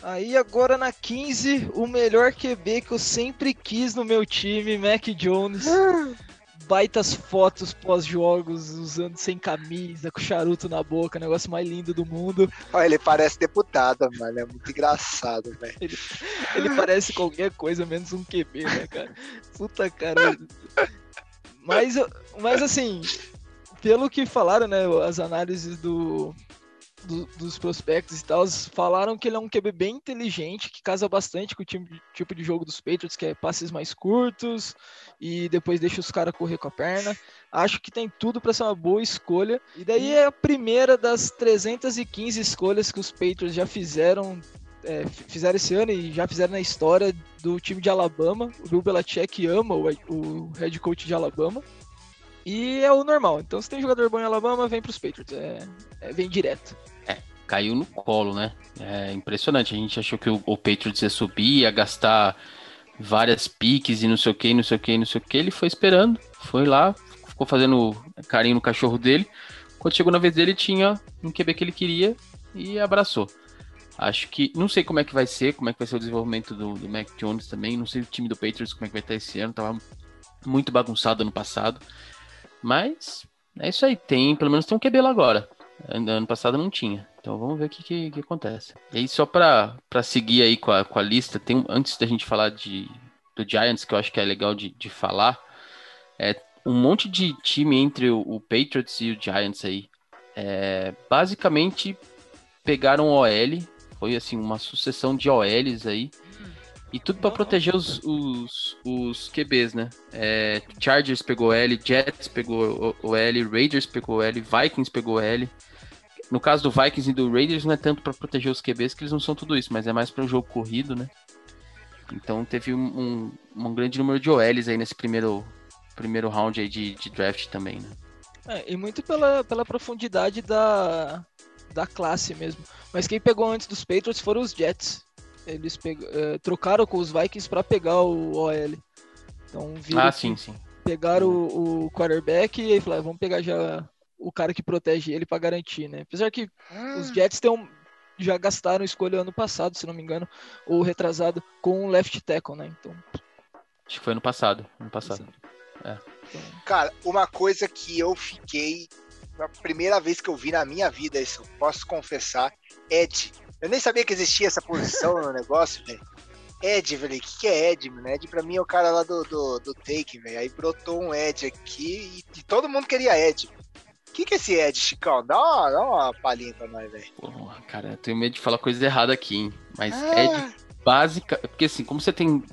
Aí agora na 15, o melhor QB que eu sempre quis no meu time, Mac Jones. Baitas fotos pós-jogos, usando sem camisa, com charuto na boca, negócio mais lindo do mundo. Olha, ele parece deputado, mano. É muito engraçado, velho. Ele parece qualquer coisa menos um QB, né, cara? Puta cara. Mas, mas assim, pelo que falaram, né, as análises do, do- dos prospectos e tal, falaram que ele é um QB bem inteligente, que casa bastante com o time- tipo de jogo dos Patriots, que é passes mais curtos e depois deixa os caras correr com a perna. Acho que tem tudo para ser uma boa escolha. E daí é a primeira das 315 escolhas que os Patriots já fizeram é, fizeram esse ano e já fizeram na história do time de Alabama. O Bill Belichick ama o, o head coach de Alabama. E é o normal. Então, se tem jogador bom em Alabama, vem pros Patriots. É, é, vem direto. Caiu no colo, né? É impressionante. A gente achou que o, o Patriots ia subir, ia gastar várias piques e não sei o que, não sei o que, não sei o que. Ele foi esperando, foi lá, ficou fazendo carinho no cachorro dele. Quando chegou na vez dele, tinha um QB que ele queria e abraçou. Acho que. Não sei como é que vai ser, como é que vai ser o desenvolvimento do, do Mac Jones também. Não sei o time do Patriots como é que vai estar esse ano. Tava muito bagunçado ano passado. Mas é isso aí. Tem, pelo menos tem um QB lá agora. Ano passado não tinha. Então vamos ver o que, que, que acontece. E aí, só pra seguir aí com a, com a lista, tem antes da gente falar de, do Giants, que eu acho que é legal de, de falar, é um monte de time entre o, o Patriots e o Giants aí. É, basicamente pegaram OL, foi assim, uma sucessão de OLs aí. E tudo não. proteger os, os, os QBs, né? É, Chargers pegou L, Jets pegou o- L, Raiders pegou L, Vikings pegou L. No caso do Vikings e do Raiders, não é tanto pra proteger os QBs, que eles não são tudo isso, mas é mais para o jogo corrido, né? Então teve um, um, um grande número de OLs aí nesse primeiro, primeiro round aí de, de draft também, né? É, e muito pela, pela profundidade da, da classe mesmo. Mas quem pegou antes dos Patriots foram os Jets. Eles peg- eh, trocaram com os Vikings para pegar o OL. Então viram Ah, sim, sim. pegaram o, o quarterback e aí falaram, vamos pegar já o cara que protege ele para garantir, né? Apesar que os Jets têm um- já gastaram escolha ano passado, se não me engano, ou retrasado, com o left tackle, né? Então, Acho que foi ano passado. Ano passado. então Cara, uma coisa que eu fiquei. A primeira vez que eu vi na minha vida, isso eu posso confessar, Ed. Eu nem sabia que existia essa posição no negócio, velho. Ed, velho, o que, que é Ed, mano? Ed pra mim é o cara lá do, do, do Take, velho. Aí brotou um Ed aqui e, e todo mundo queria Ed. O que, que é esse Ed, Chicão? Dá uma, dá uma palhinha pra nós, velho. Porra, cara, eu tenho medo de falar coisa errada aqui, hein? Mas Ah. de básica. Porque assim, como você tem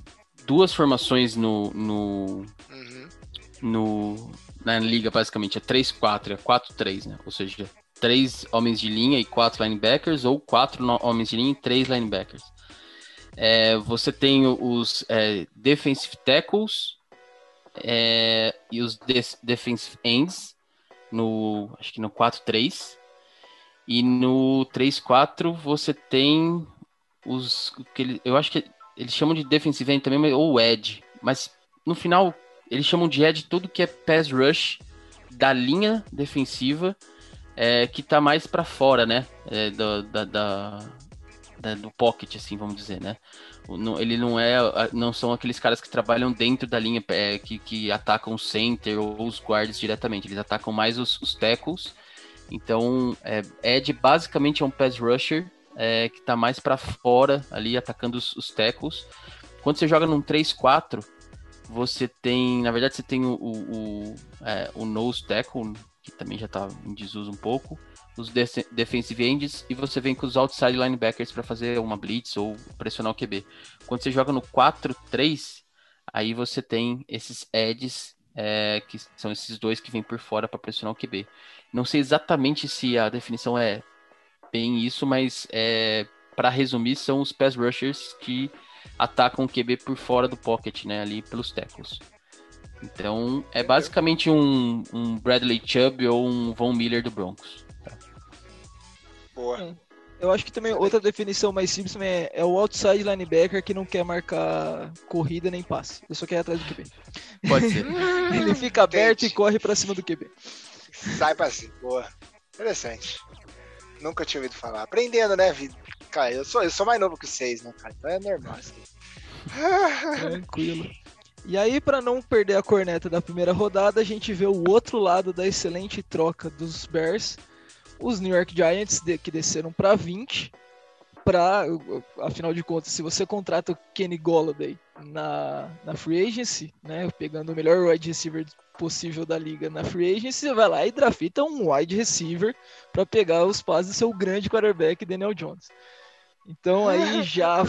duas formações no, no, Uhum. no na liga, basicamente, é 3-4, é 4-3, né? Ou seja, três homens de linha e quatro linebackers, ou quatro homens de linha e três linebackers. É, você tem os é, defensive tackles é, e os defensive ends no acho que no 4-3 e no 3-4 você tem os que eu acho que eles chamam de defensive end também ou edge, mas no final eles chamam de edge tudo que é pass rush da linha defensiva é, que tá mais para fora, né? É, do, da, da, da, do pocket, assim, vamos dizer, né? Ele não é, não são aqueles caras que trabalham dentro da linha, é, que, que atacam o center ou os guards diretamente. Eles atacam mais os, os tackles. Então, é, Ed basicamente é um pass rusher é, que tá mais para fora ali, atacando os, os tackles. Quando você joga num 3-4, você tem, na verdade, você tem o, o, o, é, o nose tackle, que também já tá em desuso um pouco os defensive ends e você vem com os outside linebackers para fazer uma blitz ou pressionar o QB. Quando você joga no 4-3, aí você tem esses edges, é, que são esses dois que vêm por fora para pressionar o QB. Não sei exatamente se a definição é bem isso, mas é, para resumir, são os pass rushers que atacam o QB por fora do pocket, né, ali pelos tackles. Então, é basicamente um, um Bradley Chubb ou um Von Miller do Broncos. Boa. É. Eu acho que também outra definição mais simples é, é, o outside linebacker que não quer marcar corrida nem passe. Ele só quer ir atrás do QB. Pode ser. Ele fica aberto Entendi. e corre para cima do QB. Sai pra cima. Boa. Interessante. Nunca tinha ouvido falar. Aprendendo, né, vida? Cara, eu sou, eu sou mais novo que vocês, né, cara? Então é normal. Assim. Tranquilo. E aí, para não perder a corneta da primeira rodada, a gente vê o outro lado da excelente troca dos Bears os New York Giants que desceram para 20, para afinal de contas, se você contrata o Kenny Golladay na, na free agency, né, pegando o melhor wide receiver possível da liga na free agency, você vai lá e drafta um wide receiver para pegar os passes do seu grande quarterback Daniel Jones. Então aí já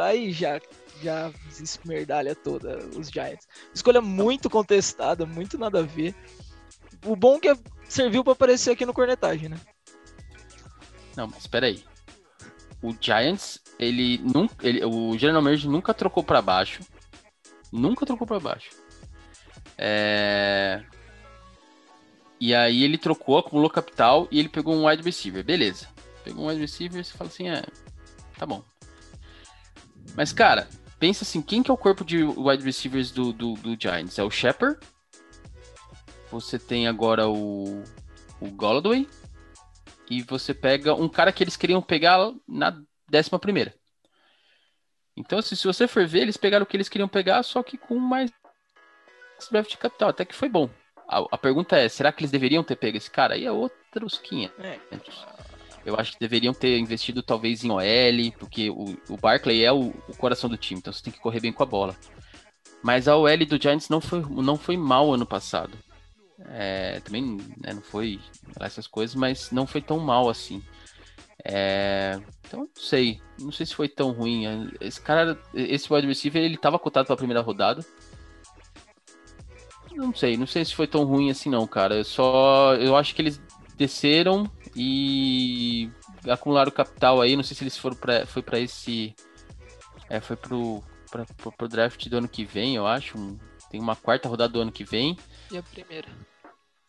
aí já já esmerdalha toda os Giants. Escolha muito contestada, muito nada a ver. O bom é que serviu para aparecer aqui no cornetagem, né? Não, mas espera aí. O Giants, ele nunca, ele, o General Manager nunca trocou para baixo. Nunca trocou para baixo. É... E aí ele trocou, acumulou capital e ele pegou um wide receiver. Beleza. Pegou um wide receiver e você fala assim, é, tá bom. Mas, cara, pensa assim, quem que é o corpo de wide receivers do, do, do Giants? É o Shepard? Você tem agora o, o Golladay? e você pega um cara que eles queriam pegar na décima primeira. Então, assim, se você for ver, eles pegaram o que eles queriam pegar, só que com mais draft de capital, até que foi bom. A, a, pergunta é, será que eles deveriam ter pego esse cara? Aí é outros 500. É. Eu acho que deveriam ter investido talvez em OL, porque o, o Barkley é o, o, coração do time, então você tem que correr bem com a bola. Mas a OL do Giants não foi, não foi mal ano passado. É, também né, não foi essas coisas, mas não foi tão mal assim. É, então, não sei. Não sei se foi tão ruim. Esse cara, esse wide receiver, ele tava cotado pra primeira rodada. Não sei, não sei se foi tão ruim assim não, cara. Eu só, eu acho que eles desceram e acumularam capital aí. Não sei se eles foram para, foi para esse, é, foi pro, pra, pro, pro draft do ano que vem, eu acho. Tem uma quarta rodada do ano que vem. E a primeira.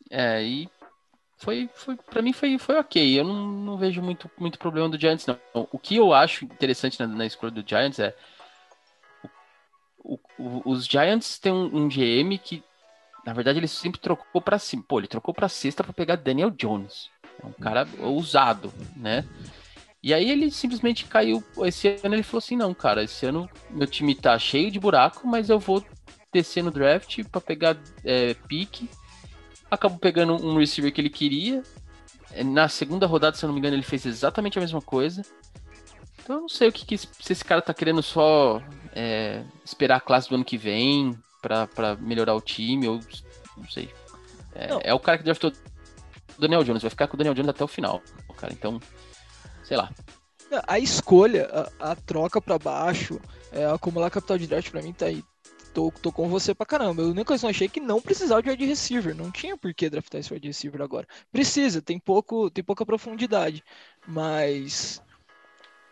É, e foi, foi para mim foi, foi ok. Eu não, não vejo muito, muito problema do Giants, não. O que eu acho interessante na, na escolha do Giants é o, o, os Giants têm um, um, GM que, na verdade, ele sempre trocou para cima. Pô, ele trocou para sexta para pegar Daniel Jones. É um cara ousado, né? E aí ele simplesmente caiu. Esse ano ele falou assim: não, cara, esse ano meu time tá cheio de buraco, mas eu vou descer no draft para pegar é, pique acabou pegando um receiver que ele queria. Na segunda rodada, se eu não me engano, ele fez exatamente a mesma coisa. Então eu não sei o que, que se esse cara tá querendo só é, esperar a classe do ano que vem para melhorar o time, ou não sei. É, não. é o cara que draftou Daniel Jones, vai ficar com o Daniel Jones até o final, cara. Então, sei lá. A escolha, a, a troca para baixo, é, acumular capital de draft para mim tá aí tô, tô com você pra caramba. A única coisa que eu achei é que não precisava de wide receiver. Não tinha por que draftar esse wide receiver agora. Precisa, tem, pouco, tem pouca profundidade. Mas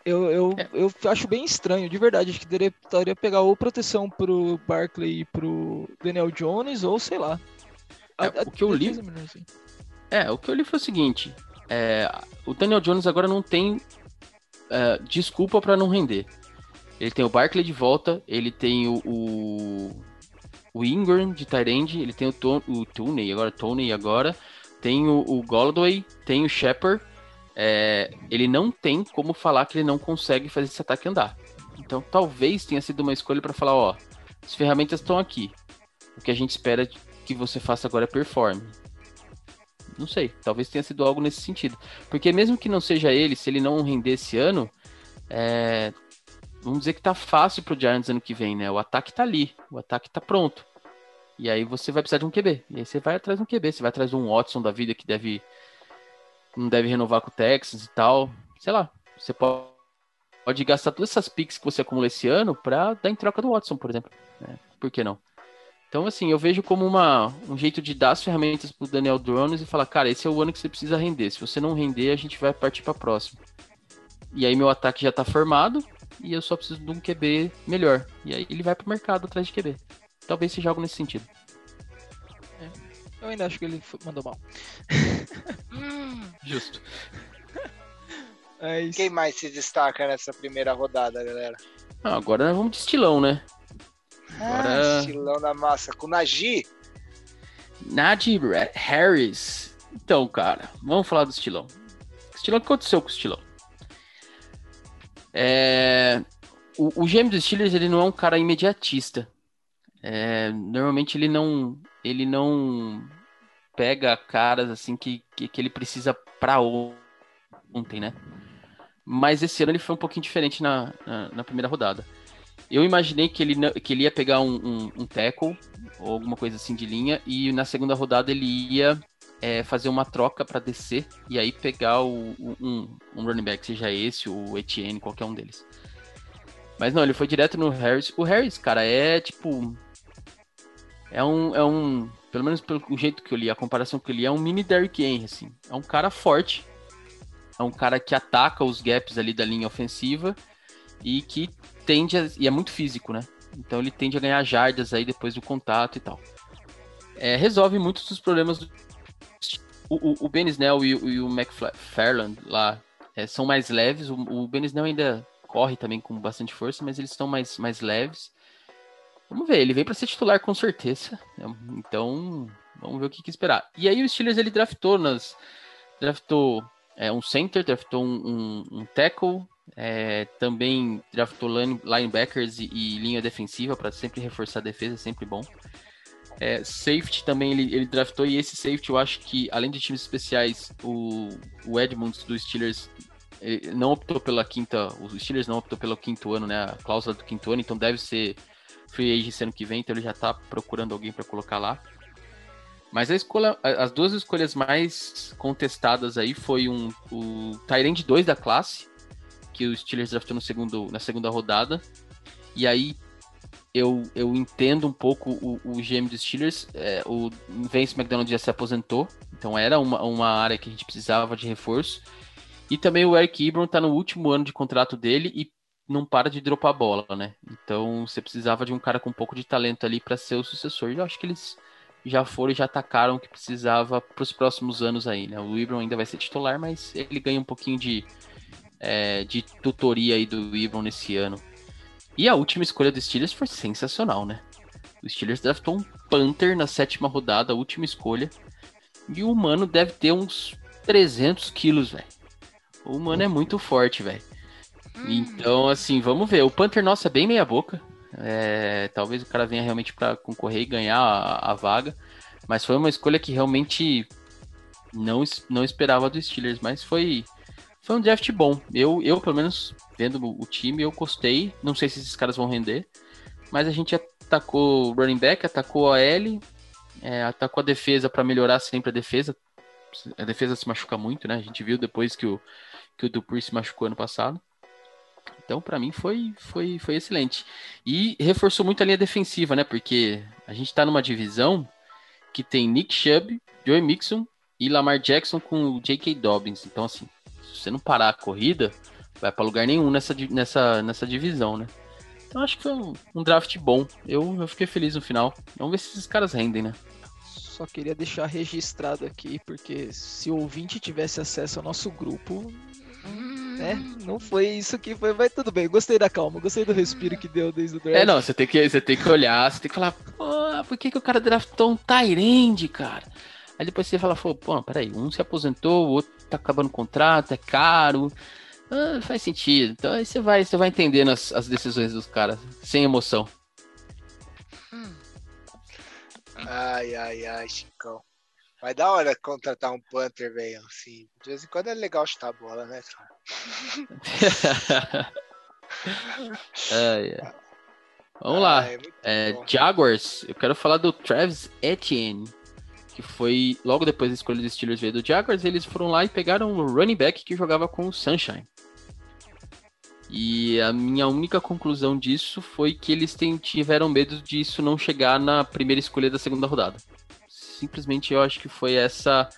eu, eu, é. eu acho bem estranho, de verdade. Acho que deveria pegar ou proteção pro Barkley e pro Daniel Jones, ou sei lá. É, a, o que eu li. Assim. É, o que eu li foi o seguinte: é, o Daniel Jones agora não tem é, desculpa para não render. Ele tem o Barkley de volta, ele tem o, o, o Ingram de Tyrande, ele tem o, Ton, o Tooney, agora Tony agora, tem o, o Goldway, tem o Shepard. É, ele não tem como falar que ele não consegue fazer esse ataque andar. Então talvez tenha sido uma escolha para falar, ó, as ferramentas estão aqui. O que a gente espera que você faça agora é performe. Não sei, talvez tenha sido algo nesse sentido. Porque mesmo que não seja ele, se ele não render esse ano, é, vamos dizer que tá fácil pro Giants ano que vem, né? O ataque tá ali, o ataque tá pronto. E aí você vai precisar de um QB. E aí você vai atrás de um QB, você vai atrás de um Watson da vida que deve não deve renovar com o Texas e tal. Sei lá, você pode, pode gastar todas essas picks que você acumula esse ano para dar em troca do Watson, por exemplo. Né? Por que não? Então, assim, eu vejo como uma, um jeito de dar as ferramentas pro Daniel Jones e falar, cara, esse é o ano que você precisa render. Se você não render, a gente vai partir para próximo. E aí meu ataque já tá formado, e eu só preciso de um QB melhor. E aí ele vai pro mercado atrás de QB. Talvez seja algo nesse sentido. É. Eu ainda acho que ele mandou mal. Justo. É Quem mais se destaca nessa primeira rodada, galera? Ah, agora nós vamos de estilão, né? Agora... Ah, estilão da massa. Com o Najee. Najee Harris. Então, cara, vamos falar do estilão. Estilão, o que aconteceu com o estilão? É, o, o GM dos Steelers ele não é um cara imediatista. É, normalmente ele não ele não pega caras assim que, que, que ele precisa para ontem, né? Mas esse ano ele foi um pouquinho diferente na, na, na primeira rodada. Eu imaginei que ele, que ele ia pegar um, um, um tackle ou alguma coisa assim de linha e na segunda rodada ele ia é, fazer uma troca para descer e aí pegar o, um, um, running back, seja esse, o Etienne, qualquer um deles. Mas não, ele foi direto no Harris. O Harris, cara, é tipo. É um. É um pelo menos pelo jeito que eu li, a comparação que eu li, é um mini Derrick Henry, assim. É um cara forte. É um cara que ataca os gaps ali da linha ofensiva e que tende a, e é muito físico, né? Então ele tende a ganhar jardas aí depois do contato e tal. É, resolve muitos dos problemas do o, o, Ben Snell e, e o McFarland lá é, são mais leves. O, o Ben Snell ainda corre também com bastante força, mas eles estão mais, mais leves. Vamos ver, ele vem para ser titular com certeza. Então, vamos ver o que, que, esperar. E aí o Steelers ele draftou nas draftou é, um center, draftou um, um, um tackle, é, também draftou linebackers e, e linha defensiva para sempre reforçar a defesa, sempre bom. É, safety também ele, ele draftou, e esse safety eu acho que, além de times especiais, o, o Edmonds dos Steelers não optou pela quinta, os Steelers não optou pelo quinto ano, né? A cláusula do quinto ano, então deve ser free agent ano que vem, então ele já tá procurando alguém para colocar lá. Mas a escolha, as duas escolhas mais contestadas aí foi um, o Tyrande 2 da classe, que o Steelers draftou no segundo, na segunda rodada. E aí eu, eu entendo um pouco o, o GM dos Steelers. É, o Vince McDonald já se aposentou, então era uma, uma área que a gente precisava de reforço. E também o Eric Ebron está no último ano de contrato dele e não para de dropar a bola, né? Então você precisava de um cara com um pouco de talento ali para ser o sucessor. E eu acho que eles já foram e já atacaram o que precisava para os próximos anos aí, né? O Ibron ainda vai ser titular, mas ele ganha um pouquinho de, é, de tutoria aí do Ibron nesse ano. E a última escolha do Steelers foi sensacional, né? O Steelers draftou um Panther na sétima rodada, a última escolha. E o humano deve ter uns 300 quilos, velho. O humano é muito forte, velho. Então, assim, vamos ver. O Panther, nossa, é bem meia boca. É, talvez o cara venha realmente para concorrer e ganhar a, a, vaga. Mas foi uma escolha que realmente não, não esperava do Steelers. Mas foi, foi um draft bom. Eu, eu, pelo menos, vendo o time, eu gostei. Não sei se esses caras vão render, mas a gente atacou running back, atacou a L, é, atacou a defesa para melhorar sempre a defesa. A defesa se machuca muito, né? A gente viu depois que o, que o Dupree se machucou ano passado. Então, para mim, foi, foi, foi excelente. E reforçou muito a linha defensiva, né? Porque a gente tá numa divisão que tem Nick Chubb, Joey Mixon e Lamar Jackson com o J.K. Dobbins. Então, assim, se você não parar a corrida, vai para lugar nenhum nessa, nessa, nessa divisão, né? Então, acho que foi um, um draft bom. Eu, eu fiquei feliz no final. Vamos ver se esses caras rendem, né? Só queria deixar registrado aqui, porque se o ouvinte tivesse acesso ao nosso grupo, né? Não foi isso que foi, mas tudo bem. Gostei da calma, gostei do respiro que deu desde o draft. É, não, você tem que, você tem que olhar, você tem que falar, pô, por que, que o cara draftou um Tyrande, cara? Aí depois você fala, pô, peraí, um se aposentou, o outro tá acabando o contrato, é caro. Ah, faz sentido. Então aí você vai, você vai entendendo as, as decisões dos caras, sem emoção. Ai, ai, ai, Chicão. Vai da hora contratar um punter, velho. Assim, de vez em quando é legal chutar a bola, né, cara? ai, ai. Vamos lá. é, Jaguars, eu quero falar do Travis Etienne, que foi logo depois da escolha dos Steelers veio do Jaguars, eles foram lá e pegaram o running back que jogava com o Sunshine. E a minha única conclusão disso foi que eles tiveram medo disso não chegar na primeira escolha da segunda rodada simplesmente eu acho que foi essa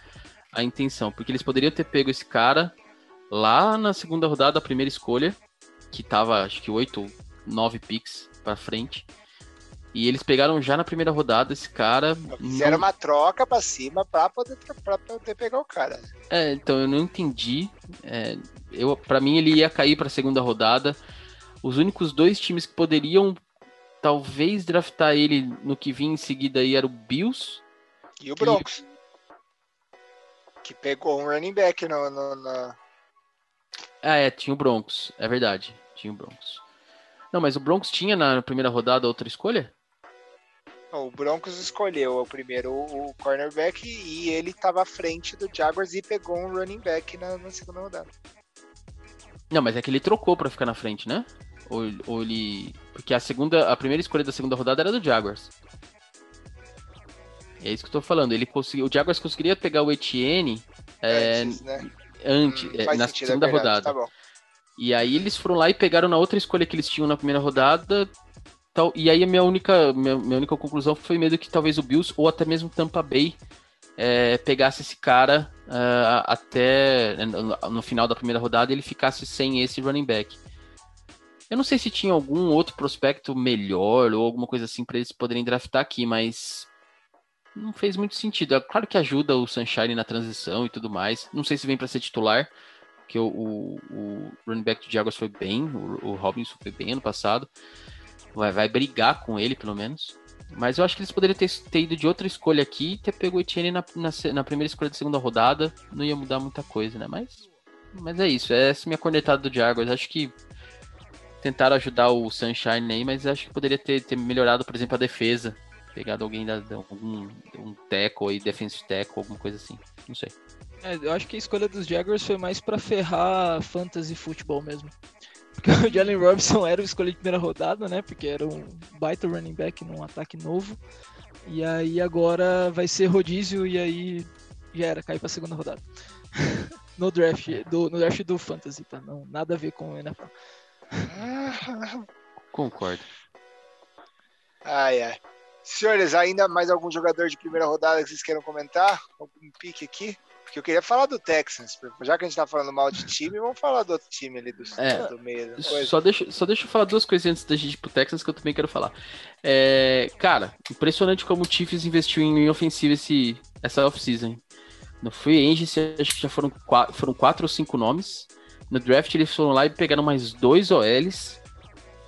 a intenção, porque eles poderiam ter pego esse cara lá na segunda rodada, a primeira escolha, que tava acho que 8 ou 9 picks para frente. E eles pegaram já na primeira rodada esse cara. Fizeram não... uma troca para cima para poder, pra poder pegar o cara. É, então eu não entendi. É, eu, para mim ele ia cair para a segunda rodada. Os únicos dois times que poderiam talvez draftar ele no que vinha em seguida aí era o Bills e o Broncos. Que, que pegou um running back no, no, na. Ah, é, tinha o Broncos. É verdade. Tinha o Broncos. Não, mas o Broncos tinha na primeira rodada outra escolha? O Broncos escolheu o primeiro o cornerback e ele estava à frente do Jaguars e pegou um running back na, na segunda rodada. Não, mas é que ele trocou para ficar na frente, né? Ou, ou ele. Porque a segunda, a primeira escolha da segunda rodada era do Jaguars. É isso que eu tô falando. Ele conseguiu, o Jaguars conseguiria pegar o Etienne é, antes, né? antes hum, é, na sentido, é segunda é rodada. Tá e aí eles foram lá e pegaram na outra escolha que eles tinham na primeira rodada. E aí a minha única, minha, minha única conclusão foi medo que talvez o Bills ou até mesmo Tampa Bay é, pegasse esse cara uh, até no, no, final da primeira rodada ele ficasse sem esse running back. Eu não sei se tinha algum outro prospecto melhor ou alguma coisa assim para eles poderem draftar aqui, mas não fez muito sentido. É claro que ajuda o Sunshine na transição e tudo mais. Não sei se vem para ser titular, que o, o, o, running back do Jaguars foi bem, o, o Robinson foi bem ano passado. Vai, vai brigar com ele, pelo menos. Mas eu acho que eles poderiam ter, ter ido de outra escolha aqui e ter pego o Etienne na, na, na, primeira escolha da segunda rodada. Não ia mudar muita coisa, né? Mas, mas é isso. É essa minha cornetada do Jaguars. Acho que tentaram ajudar o Sunshine aí, mas acho que poderia ter, ter melhorado, por exemplo, a defesa pegado alguém da, da algum um teco aí, defensive teco, alguma coisa assim. Não sei. É, eu acho que a escolha dos Jaguars foi mais para ferrar fantasy futebol mesmo. Porque o Jalen Robinson era o escolha de primeira rodada, né? Porque era um baita running back num ataque novo. E aí agora vai ser rodízio e aí já era, cair pra segunda rodada. no draft do, no draft do Fantasy, tá? Não, nada a ver com o NFL. Concordo. Ai, ai. Senhores, ainda mais algum jogador de primeira rodada que vocês queiram comentar? Algum pique aqui? Porque eu queria falar do Texans. Já que a gente tá falando mal de time, vamos falar do outro time ali do, é, do meio. Só deixa, só deixa eu falar duas coisinhas antes da gente ir pro Texans que eu também quero falar. É, cara, impressionante como o Chiefs investiu em ofensiva esse, essa off-season. No Free Agency, acho que já foram quatro, foram quatro ou cinco nomes. No draft, eles foram lá e pegaram mais dois OLs.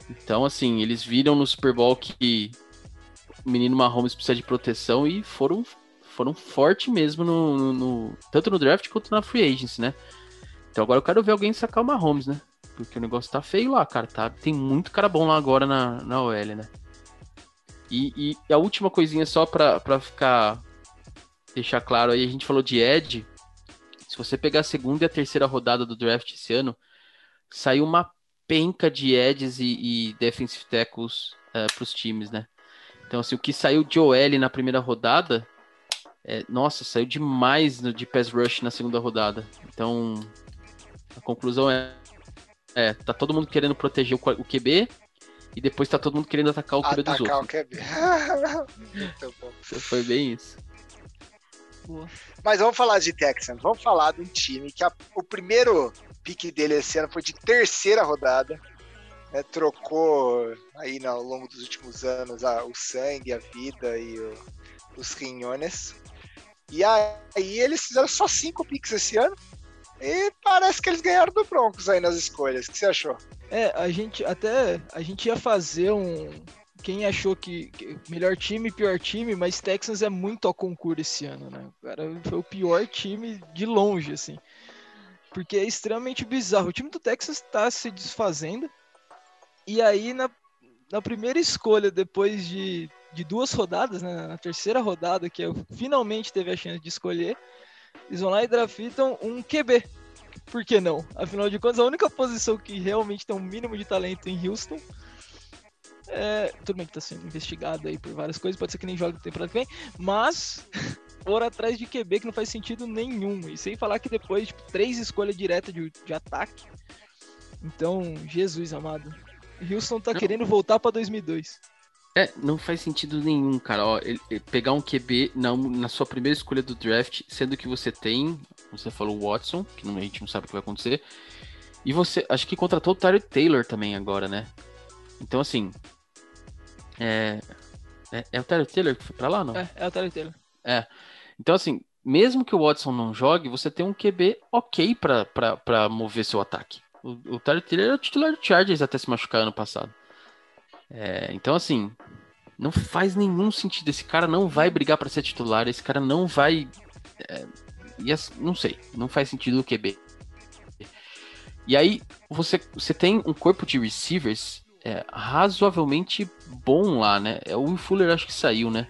Então, assim, eles viram no Super Bowl que o menino Mahomes precisa de proteção e foram, foram forte mesmo no, no, no, tanto no draft quanto na free agency, né? Então agora eu quero ver alguém sacar o Mahomes, né? Porque o negócio tá feio lá, cara. Tá, tem muito cara bom lá agora na, na OL, né? E, e a última coisinha só pra, pra ficar. Deixar claro aí, a gente falou de Ed. Se você pegar a segunda e a terceira rodada do draft esse ano, saiu uma penca de Eds e, e defensive tackles uh, pros times, né? Então, assim, o que saiu de OL na primeira rodada, é, nossa, saiu demais no, de pass rush na segunda rodada. Então, a conclusão é, É, tá todo mundo querendo proteger o, o QB e depois tá todo mundo querendo atacar o QB Atacar dos o outros. QB. Muito bom. Foi bem isso. Mas vamos falar de Texans. Vamos falar de um time que a- o primeiro pique dele esse ano foi de terceira rodada. né, trocou aí no- ao longo dos últimos anos a- o sangue, a vida e o- os rinhones. E aí eles fizeram só cinco picks esse ano. E parece que eles ganharam do Broncos aí nas escolhas. O que você achou? É, a gente até a gente ia fazer um quem achou que, que melhor time, pior time, mas Texans é muito ao concurso esse ano, né? O cara foi o pior time de longe, assim. Porque é extremamente bizarro. O time do Texas tá se desfazendo. E aí, na, na primeira escolha, depois de, de duas rodadas, né, na terceira rodada, que eu finalmente teve a chance de escolher, eles vão lá e draftam um QB. Por que não? Afinal de contas, a única posição que realmente tem um mínimo de talento em Houston. É, tudo bem que tá sendo investigado aí por várias coisas, pode ser que nem jogue temporada que vem, mas foram atrás de QB que não faz sentido nenhum. E sem falar que depois, tipo, três escolhas diretas de, de ataque. Então, Jesus amado. Houston tá Não. querendo voltar pra 2002. É, não faz sentido nenhum, cara. Ó, ele- ele pegar um QB na, na sua primeira escolha do draft, sendo que você tem, você falou Watson, que não- a gente não sabe o que vai acontecer, e você, acho que contratou o Tyler Taylor também agora, né? Então, assim, é, é, é o Tyler Taylor que foi pra lá, não? É, é o Tyler Taylor. Então, assim, mesmo que o Watson não jogue, você tem um QB ok pra, pra, pra mover seu ataque. O, o Tyler Taylor era o titular do Chargers até se machucar ano passado. É, então, assim, não faz nenhum sentido. Esse cara não vai brigar pra ser titular, esse cara não vai. é, e não sei, não faz sentido o QB. E aí, você, você tem um corpo de receivers é, razoavelmente bom lá, né? É, O Will Fuller acho que saiu, né?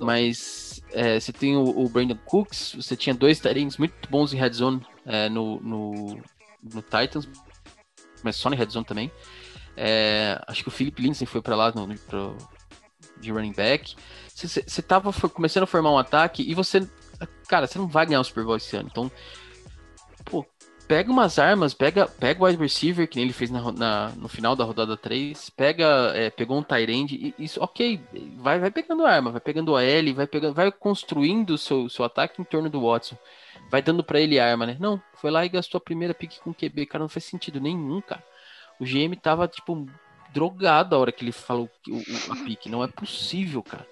Mas é, você tem o, o Brandon Cooks, você tinha dois Tyrants muito bons em red zone é, no, no, no Titans, mas só no red zone também. É, acho que o Philip Lindsay foi pra lá no, pro- de running back. Você- Você você tava for- começando a formar um ataque e você. Cara, você não vai ganhar o Super Bowl esse ano. Então, pô, pega umas armas, pega, pega o wide receiver, que nem ele fez na, na- no final da rodada 3, pega, é, pegou um tight isso, ok, vai, vai pegando arma, vai pegando o L, vai pegando, vai construindo o seu, seu ataque em torno do Watson. Vai dando pra ele arma, né? Não, foi lá e gastou a primeira pick com QB, cara, não faz sentido nenhum, cara. O GM tava, tipo, drogado a hora que ele falou o, o- a pick. Não é possível, cara.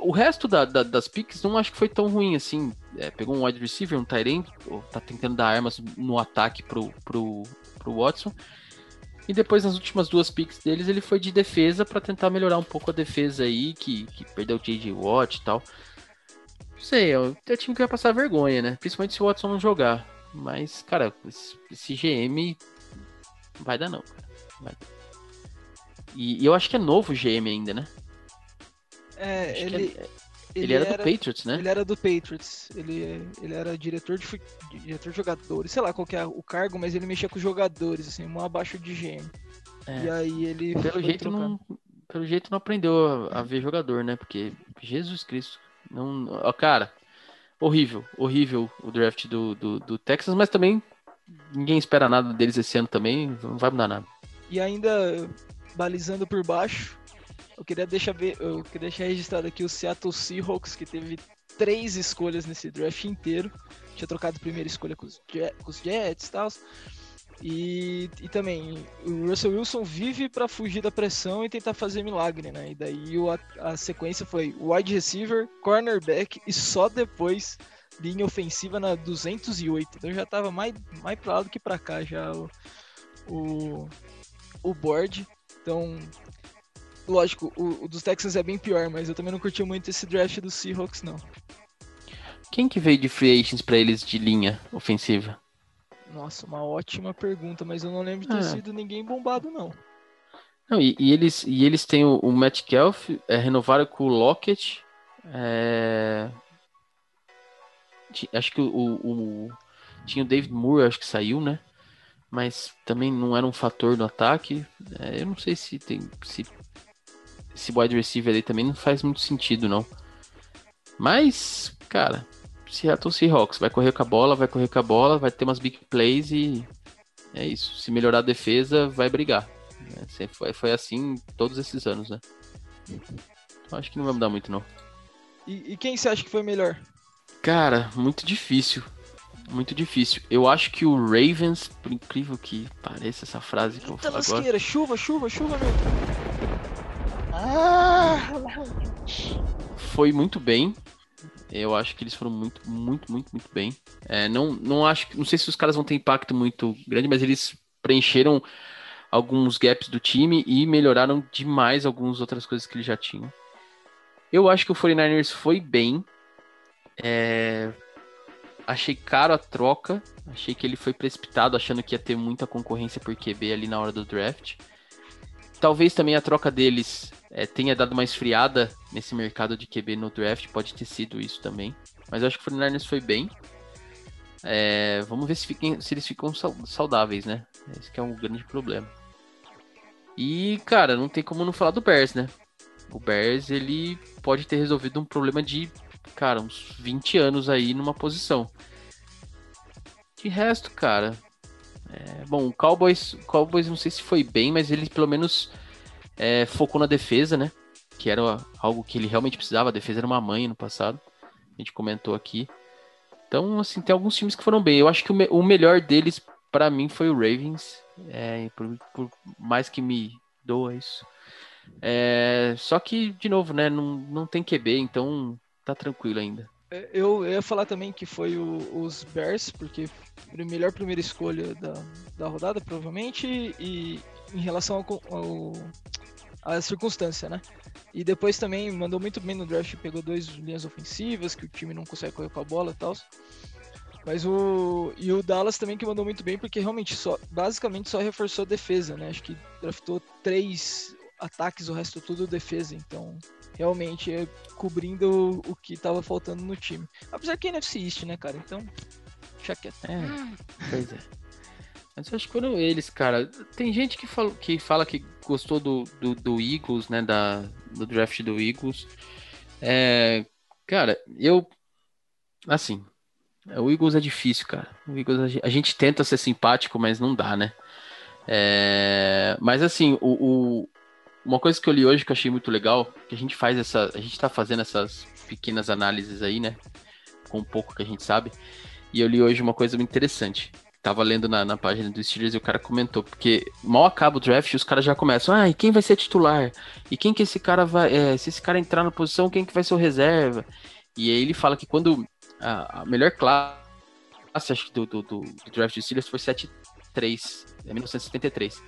O resto da- da- das picks não acho que foi tão ruim assim. É, pegou um wide receiver, um tight tá tentando dar armas no ataque pro, pro, pro Watson. E depois, nas últimas duas picks deles, ele foi de defesa pra tentar melhorar um pouco a defesa aí, que, que perdeu o J.J. Watt e tal. Não sei, é o é time que vai passar vergonha, né? Principalmente se o Watson não jogar. Mas, cara, esse GM vai dar não, cara. Vai dar. E, e eu acho que é novo o GM ainda, né? É, ele, é- ele, era, do Patriots, né? Ele era do Patriots. Ele, ele era diretor de, diretor de jogadores. Sei lá qual que é o cargo, mas ele mexia com os jogadores, assim, um abaixo de GM. É. E aí ele. Pelo jeito, não, pelo jeito não aprendeu a, a ver jogador, né? Porque, Jesus Cristo. Não, ó, cara, horrível, horrível o draft do, do, do Texas, mas também ninguém espera nada deles esse ano também, não vai mudar nada. E ainda balizando por baixo, eu queria deixar, ver, eu queria deixar registrado aqui o Seattle Seahawks, que teve três escolhas nesse draft inteiro. Tinha trocado a primeira escolha com os, Je- com os Jets e tal. E, também, o Russell Wilson vive para fugir da pressão e tentar fazer milagre, né? E daí a, a sequência foi wide receiver, cornerback e só depois linha ofensiva na 208. Então já tava mais, mais pra lá do que pra cá já o, o, o board. Então, lógico, o, o dos Texans é bem pior, mas eu também não curti muito esse draft dos Seahawks, não. Quem que veio de free agents pra eles de linha ofensiva? Nossa, uma ótima pergunta, mas eu não lembro de ter Ah. sido ninguém bombado, não. Não, e, e eles, e eles têm o, o Matt Kelf, é, renovaram com o Lockett. é, Acho que o, o- o- Tinha o David Moore, acho que saiu, né? Mas também não era um fator no ataque. É, eu não sei se tem. Se esse wide receiver aí também não faz muito sentido, não. Mas, cara, Seattle Seahawks vai correr com a bola, vai correr com a bola, vai ter umas big plays e é isso. Se melhorar a defesa, vai brigar. É, foi, foi assim todos esses anos, né? Então, acho que não vai mudar muito, não. E, e quem você acha que foi melhor? Cara, muito difícil. Muito difícil. Eu acho que o Ravens, por incrível que pareça essa frase que Eita eu falar lasqueira. agora. chuva, chuva, chuva, meu. Ah! Foi muito bem. Eu acho que eles foram muito, muito, muito, muito bem. É, não, não acho, não sei se os caras vão ter impacto muito grande, mas eles preencheram alguns gaps do time e melhoraram demais algumas outras coisas que eles já tinham. Eu acho que o 49ers foi bem. É... Achei caro a troca. Achei que ele foi precipitado, achando que ia ter muita concorrência por QB ali na hora do draft. Talvez também a troca deles é, tenha dado uma esfriada nesse mercado de QB no draft. Pode ter sido isso também. Mas eu acho que o 49ers foi bem. É, vamos ver se, fiquem, se, eles ficam saudáveis, né? Esse é um grande problema. E, cara, não tem como não falar do Bears, né? O Bears, ele pode ter resolvido um problema de, cara, uns 20 anos aí numa posição. De resto, cara. É, bom, o Cowboys, Cowboys não sei se foi bem, mas ele pelo menos é, focou na defesa, né? Que era algo que ele realmente precisava. A defesa era uma mãe no passado. A gente comentou aqui. Então, assim, tem alguns times que foram bem. Eu acho que o, me o melhor deles, para mim, foi o Ravens. É, por, por, mais que me doa isso. É, só que, de novo, né? Não, não tem QB, então tá tranquilo ainda. É, eu ia falar também que foi o, os Bears, porque melhor primeira escolha da, da rodada, provavelmente, e em relação ao, ao a circunstância, né? E depois também mandou muito bem no draft, pegou duas linhas ofensivas, que o time não consegue correr com a bola e tal. Mas o. E o Dallas também que mandou muito bem, porque realmente só. Basicamente só reforçou a defesa, né? Acho que draftou três ataques, o resto tudo defesa. Então, realmente é cobrindo o, o que tava faltando no time. Apesar que é NFC East, né, cara? Então, deixa quieto. É, pois é. Mas eu acho que foram eles, cara. Tem gente que fala que, fala que gostou do, do, do Eagles, né? Da, do draft do Eagles. É, cara, eu. Assim, o Eagles é difícil, cara. O Eagles, a gente tenta ser simpático, mas não dá, né? É, mas assim, o, o, uma coisa que eu li hoje que eu achei muito legal, que a gente faz essa. A gente tá fazendo essas pequenas análises aí, né? Com um pouco que a gente sabe. E eu li hoje uma coisa muito interessante. Tava lendo na, na página do Steelers e o cara comentou, porque mal acaba o draft, os caras já começam, ah, e quem vai ser titular? E quem que esse cara vai. É, se esse cara entrar na posição, quem que vai ser o reserva? E aí ele fala que quando a, a melhor classe acho que do, do, do, do draft do Steelers foi 7-3, é 1973.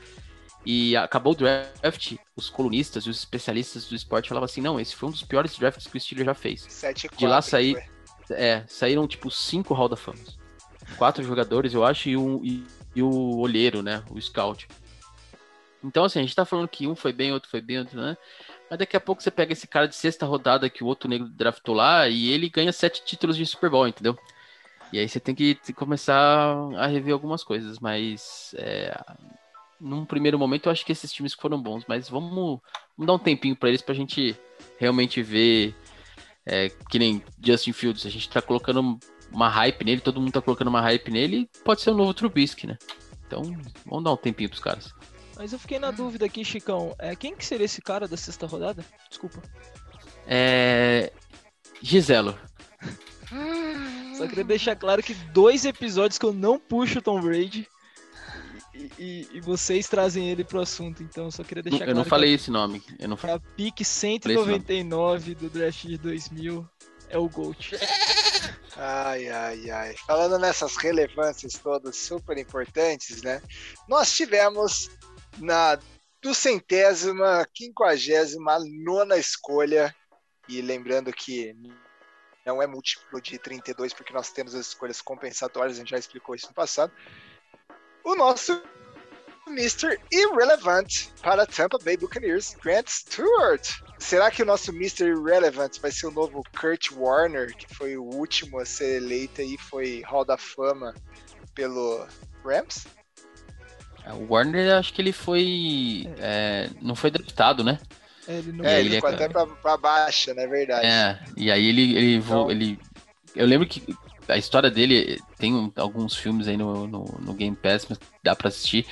E acabou o draft, os colunistas e os especialistas do esporte falavam assim: não, esse foi um dos piores drafts que o Steelers já fez. 7 De lá sair, é, saíram tipo cinco Hall da Fama quatro jogadores, eu acho, e, um, e, e, o olheiro, né? O scout. Então, assim, a gente tá falando que um foi bem, outro foi bem, outro, né? Mas daqui a pouco você pega esse cara de sexta rodada que o outro negro draftou lá e ele ganha sete títulos de Super Bowl, entendeu? E aí você tem que começar a rever algumas coisas, mas é, num primeiro momento eu acho que esses times foram bons, mas vamos, vamos dar um tempinho para eles pra gente realmente ver é, que nem Justin Fields, a gente tá colocando uma hype nele, todo mundo tá colocando uma hype nele, pode ser um novo Trubisky, né? Então, vamos dar um tempinho pros caras. Mas eu fiquei na dúvida aqui, Chicão. É, quem que seria esse cara da sexta rodada? Desculpa. É. Giselo. Só queria deixar claro que dois episódios que eu não puxo o Tom Brady e, e, e, vocês trazem ele pro assunto, então só queria deixar eu claro. Eu não falei esse nome. Eu não falei. A pique 199 do draft de 2000 é o Gold. Ai, ai, ai. Falando nessas relevâncias todas super importantes, né? Nós tivemos na duzentésima, quinquagésima nona escolha, e lembrando que não é múltiplo de 32, porque nós temos as escolhas compensatórias, a gente já explicou isso no passado. O nosso Mr. Irrelevant para Tampa Bay Buccaneers, Grant Stewart. Será que o nosso Mr. Irrelevant vai ser o novo Kurt Warner, que foi o último a ser eleito e foi Hall da Fama pelo Rams? É, o Warner, acho que ele foi. É, não foi deputado, né? É, ele, não... é, ele, ele ficou é... até pra, pra baixa, não é verdade? É, e aí ele, ele, então... ele. Eu lembro que a história dele tem um, alguns filmes aí no, no, no, Game Pass, mas dá pra assistir.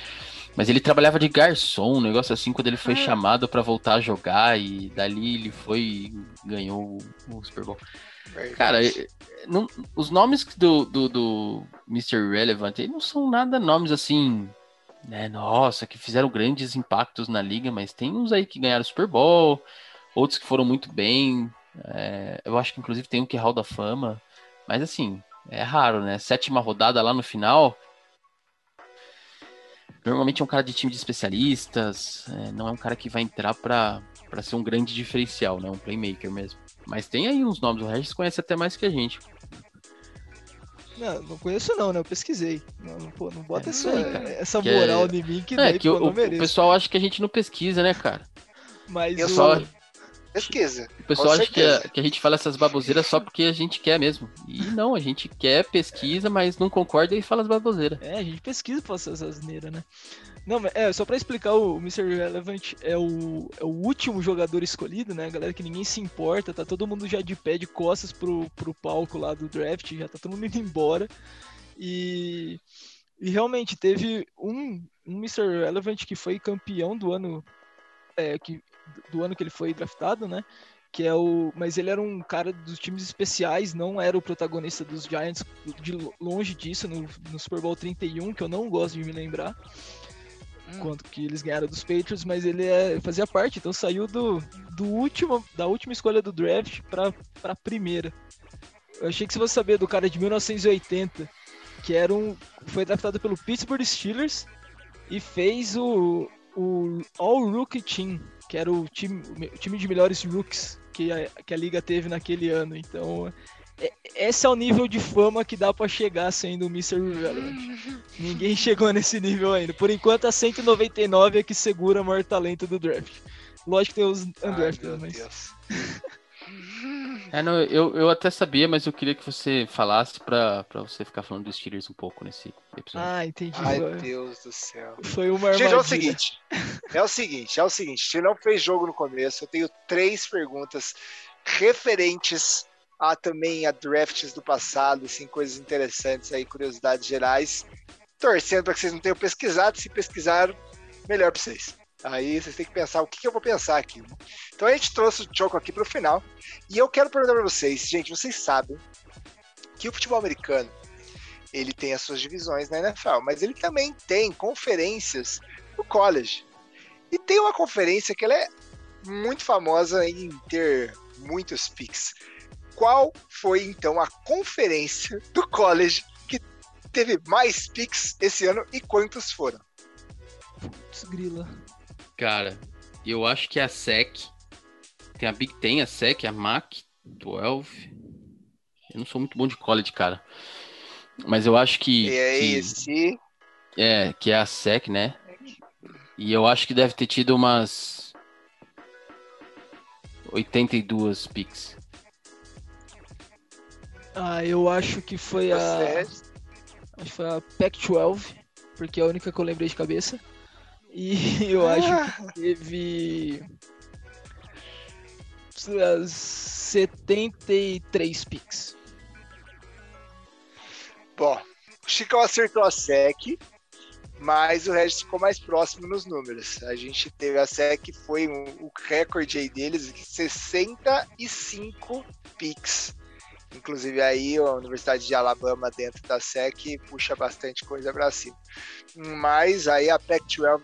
Mas ele trabalhava de garçom, um negócio assim, quando ele foi ah. chamado para voltar a jogar, e dali ele foi e ganhou o, o Super Bowl. Verdade. Cara, não, os nomes do, do, do Mr. Relevant não são nada nomes assim, né? Nossa, que fizeram grandes impactos na liga, mas tem uns aí que ganharam Super Bowl, outros que foram muito bem. É, eu acho que inclusive tem um que é Hall da Fama. Mas assim, é raro, né? Sétima rodada lá no final. Normalmente é um cara de time de especialistas, é, não é um cara que vai entrar para ser um grande diferencial, né? Um playmaker mesmo. Mas tem aí uns nomes, o Regis conhece até mais que a gente. Não, não conheço não, né? Eu pesquisei. Não, não, pô, não bota é essa, aí, essa moral é... em mim que, é, daí, que pô, o, o, pessoal acha que a gente não pesquisa, né, cara? Mas eu o... só pesquisa. O pessoal acha que a, que a, gente fala essas baboseiras só porque a gente quer mesmo. E não, a gente quer pesquisa, mas não concorda e fala as baboseiras. É, a gente pesquisa pra fazer essas asneiras, né? Não, mas é, só pra explicar, o Mr. Relevant é o, é o último jogador escolhido, né? Galera que ninguém se importa, tá todo mundo já de pé, de costas pro, pro palco lá do draft, já tá todo mundo indo embora. E, e realmente teve um, um Mr. Relevant que foi campeão do ano é, que do ano que ele foi draftado, né? Que é o, mas ele era um cara dos times especiais, não era o protagonista dos Giants, de longe disso, no, no Super Bowl 31, que eu não gosto de me lembrar hum. quanto que eles ganharam dos Patriots, mas ele é, fazia parte, então saiu do, do último, da última escolha do draft para a primeira. Eu achei que você fosse saber do cara de 1980, que era um, foi draftado pelo Pittsburgh Steelers e fez o, o All Rookie Team, que era o time, o time de melhores rookies que a, que a liga teve naquele ano. Então, é, esse é o nível de fama que dá para chegar sendo o Mr. Irrelevant. Ninguém chegou nesse nível ainda. Por enquanto, a 199 é que segura o maior talento do draft. Lógico que tem os undrafted, mas. É, não, eu, eu até sabia, mas eu queria que você falasse pra, pra você ficar falando dos Steelers um pouco nesse episódio. Ah, entendi. Ai, Deus do céu. Foi uma armadilha. Gente, é o seguinte, é o seguinte, é o seguinte, se não fez jogo no começo, eu tenho três perguntas referentes a também a drafts do passado, assim, coisas interessantes aí, curiosidades gerais, torcendo para que vocês não tenham pesquisado, se pesquisaram, melhor para vocês. Aí vocês têm que pensar o que, que eu vou pensar aqui. Então a gente trouxe o Choco aqui para o final. E eu quero perguntar para vocês, gente, vocês sabem que o futebol americano ele tem as suas divisões na NFL, mas ele também tem conferências no college. E tem uma conferência que ela é muito famosa em ter muitos picks. Qual foi então a conferência do college que teve mais picks esse ano e quantos foram? Putz, grila. Cara, eu acho que é a SEC. Tem a Big Ten, a SEC, a MAC 12. Eu não sou muito bom de college, cara. Mas eu acho que. E é que, esse? É, que é a SEC, né? E eu acho que deve ter tido umas 82 picks. Ah, eu acho que foi a. Acho que foi a Pac-12, porque é a única que eu lembrei de cabeça. E eu acho que ah. teve 73 picks. Bom, o Chicão acertou a SEC, mas o Regis ficou mais próximo nos números. A gente teve a SEC, foi um, o recorde aí deles, 65 picks. Inclusive aí a Universidade de Alabama dentro da SEC puxa bastante coisa para cima. Mas aí a Pac-12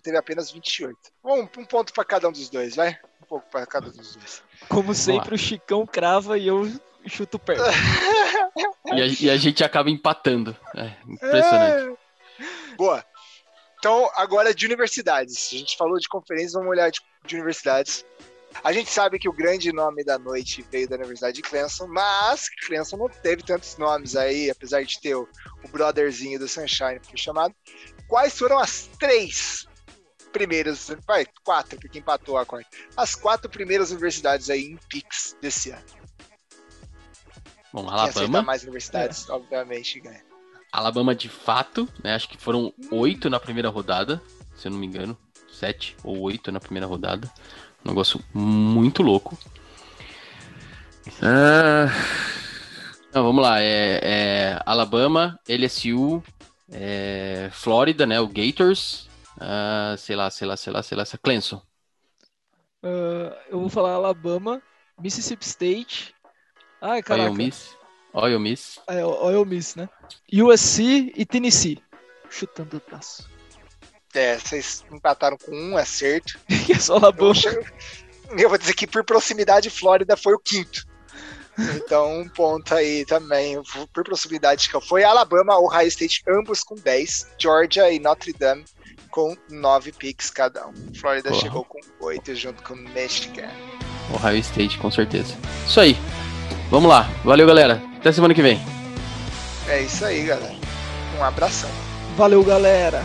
teve apenas 28. Um, um ponto para cada um dos dois, vai? Um pouco para cada um dos dois. Como sempre, o Chicão crava e eu chuto perto. e, a, e, a, gente acaba empatando. É, impressionante. É. Boa. Então, agora de universidades. A gente falou de conferências, vamos olhar de, de universidades. A gente sabe que o grande nome da noite veio da Universidade de Clemson, mas Clemson não teve tantos nomes aí, apesar de ter o, o brotherzinho do Sunshine, que foi chamado. Quais foram as três primeiras, vai, quatro, porque empatou a quarta. As quatro primeiras universidades aí em Pix desse ano. Bom, Alabama. mais universidades, é. obviamente, ganha. Alabama de fato, né? Acho que foram oito na primeira rodada, se eu não me engano. Sete ou oito na primeira rodada. Um negócio muito louco. Ah, vamos lá. É, é Alabama, LSU, é, Flórida, né? O Gators. Uh, sei lá, sei lá, sei lá, sei lá. Clemson. Uh, eu vou falar Alabama, Mississippi State. Ai, caraca. Oil Miss. Oil Miss. É, Oil Miss, né? USC e Tennessee. Chutando o braço. É, vocês empataram com um acerto. que é só Alabama. Eu, eu vou dizer que por proximidade, Flórida foi o quinto. Então, um ponto aí também, por proximidade que foi Alabama, Ohio State, ambos com 10, Georgia e Notre Dame com 9 picks cada um. Flórida Porra. chegou com 8 junto com Michigan. Ohio State, com certeza. Isso aí. Vamos lá. Valeu, galera. Até semana que vem. É isso aí, galera. Um abração. Valeu, galera.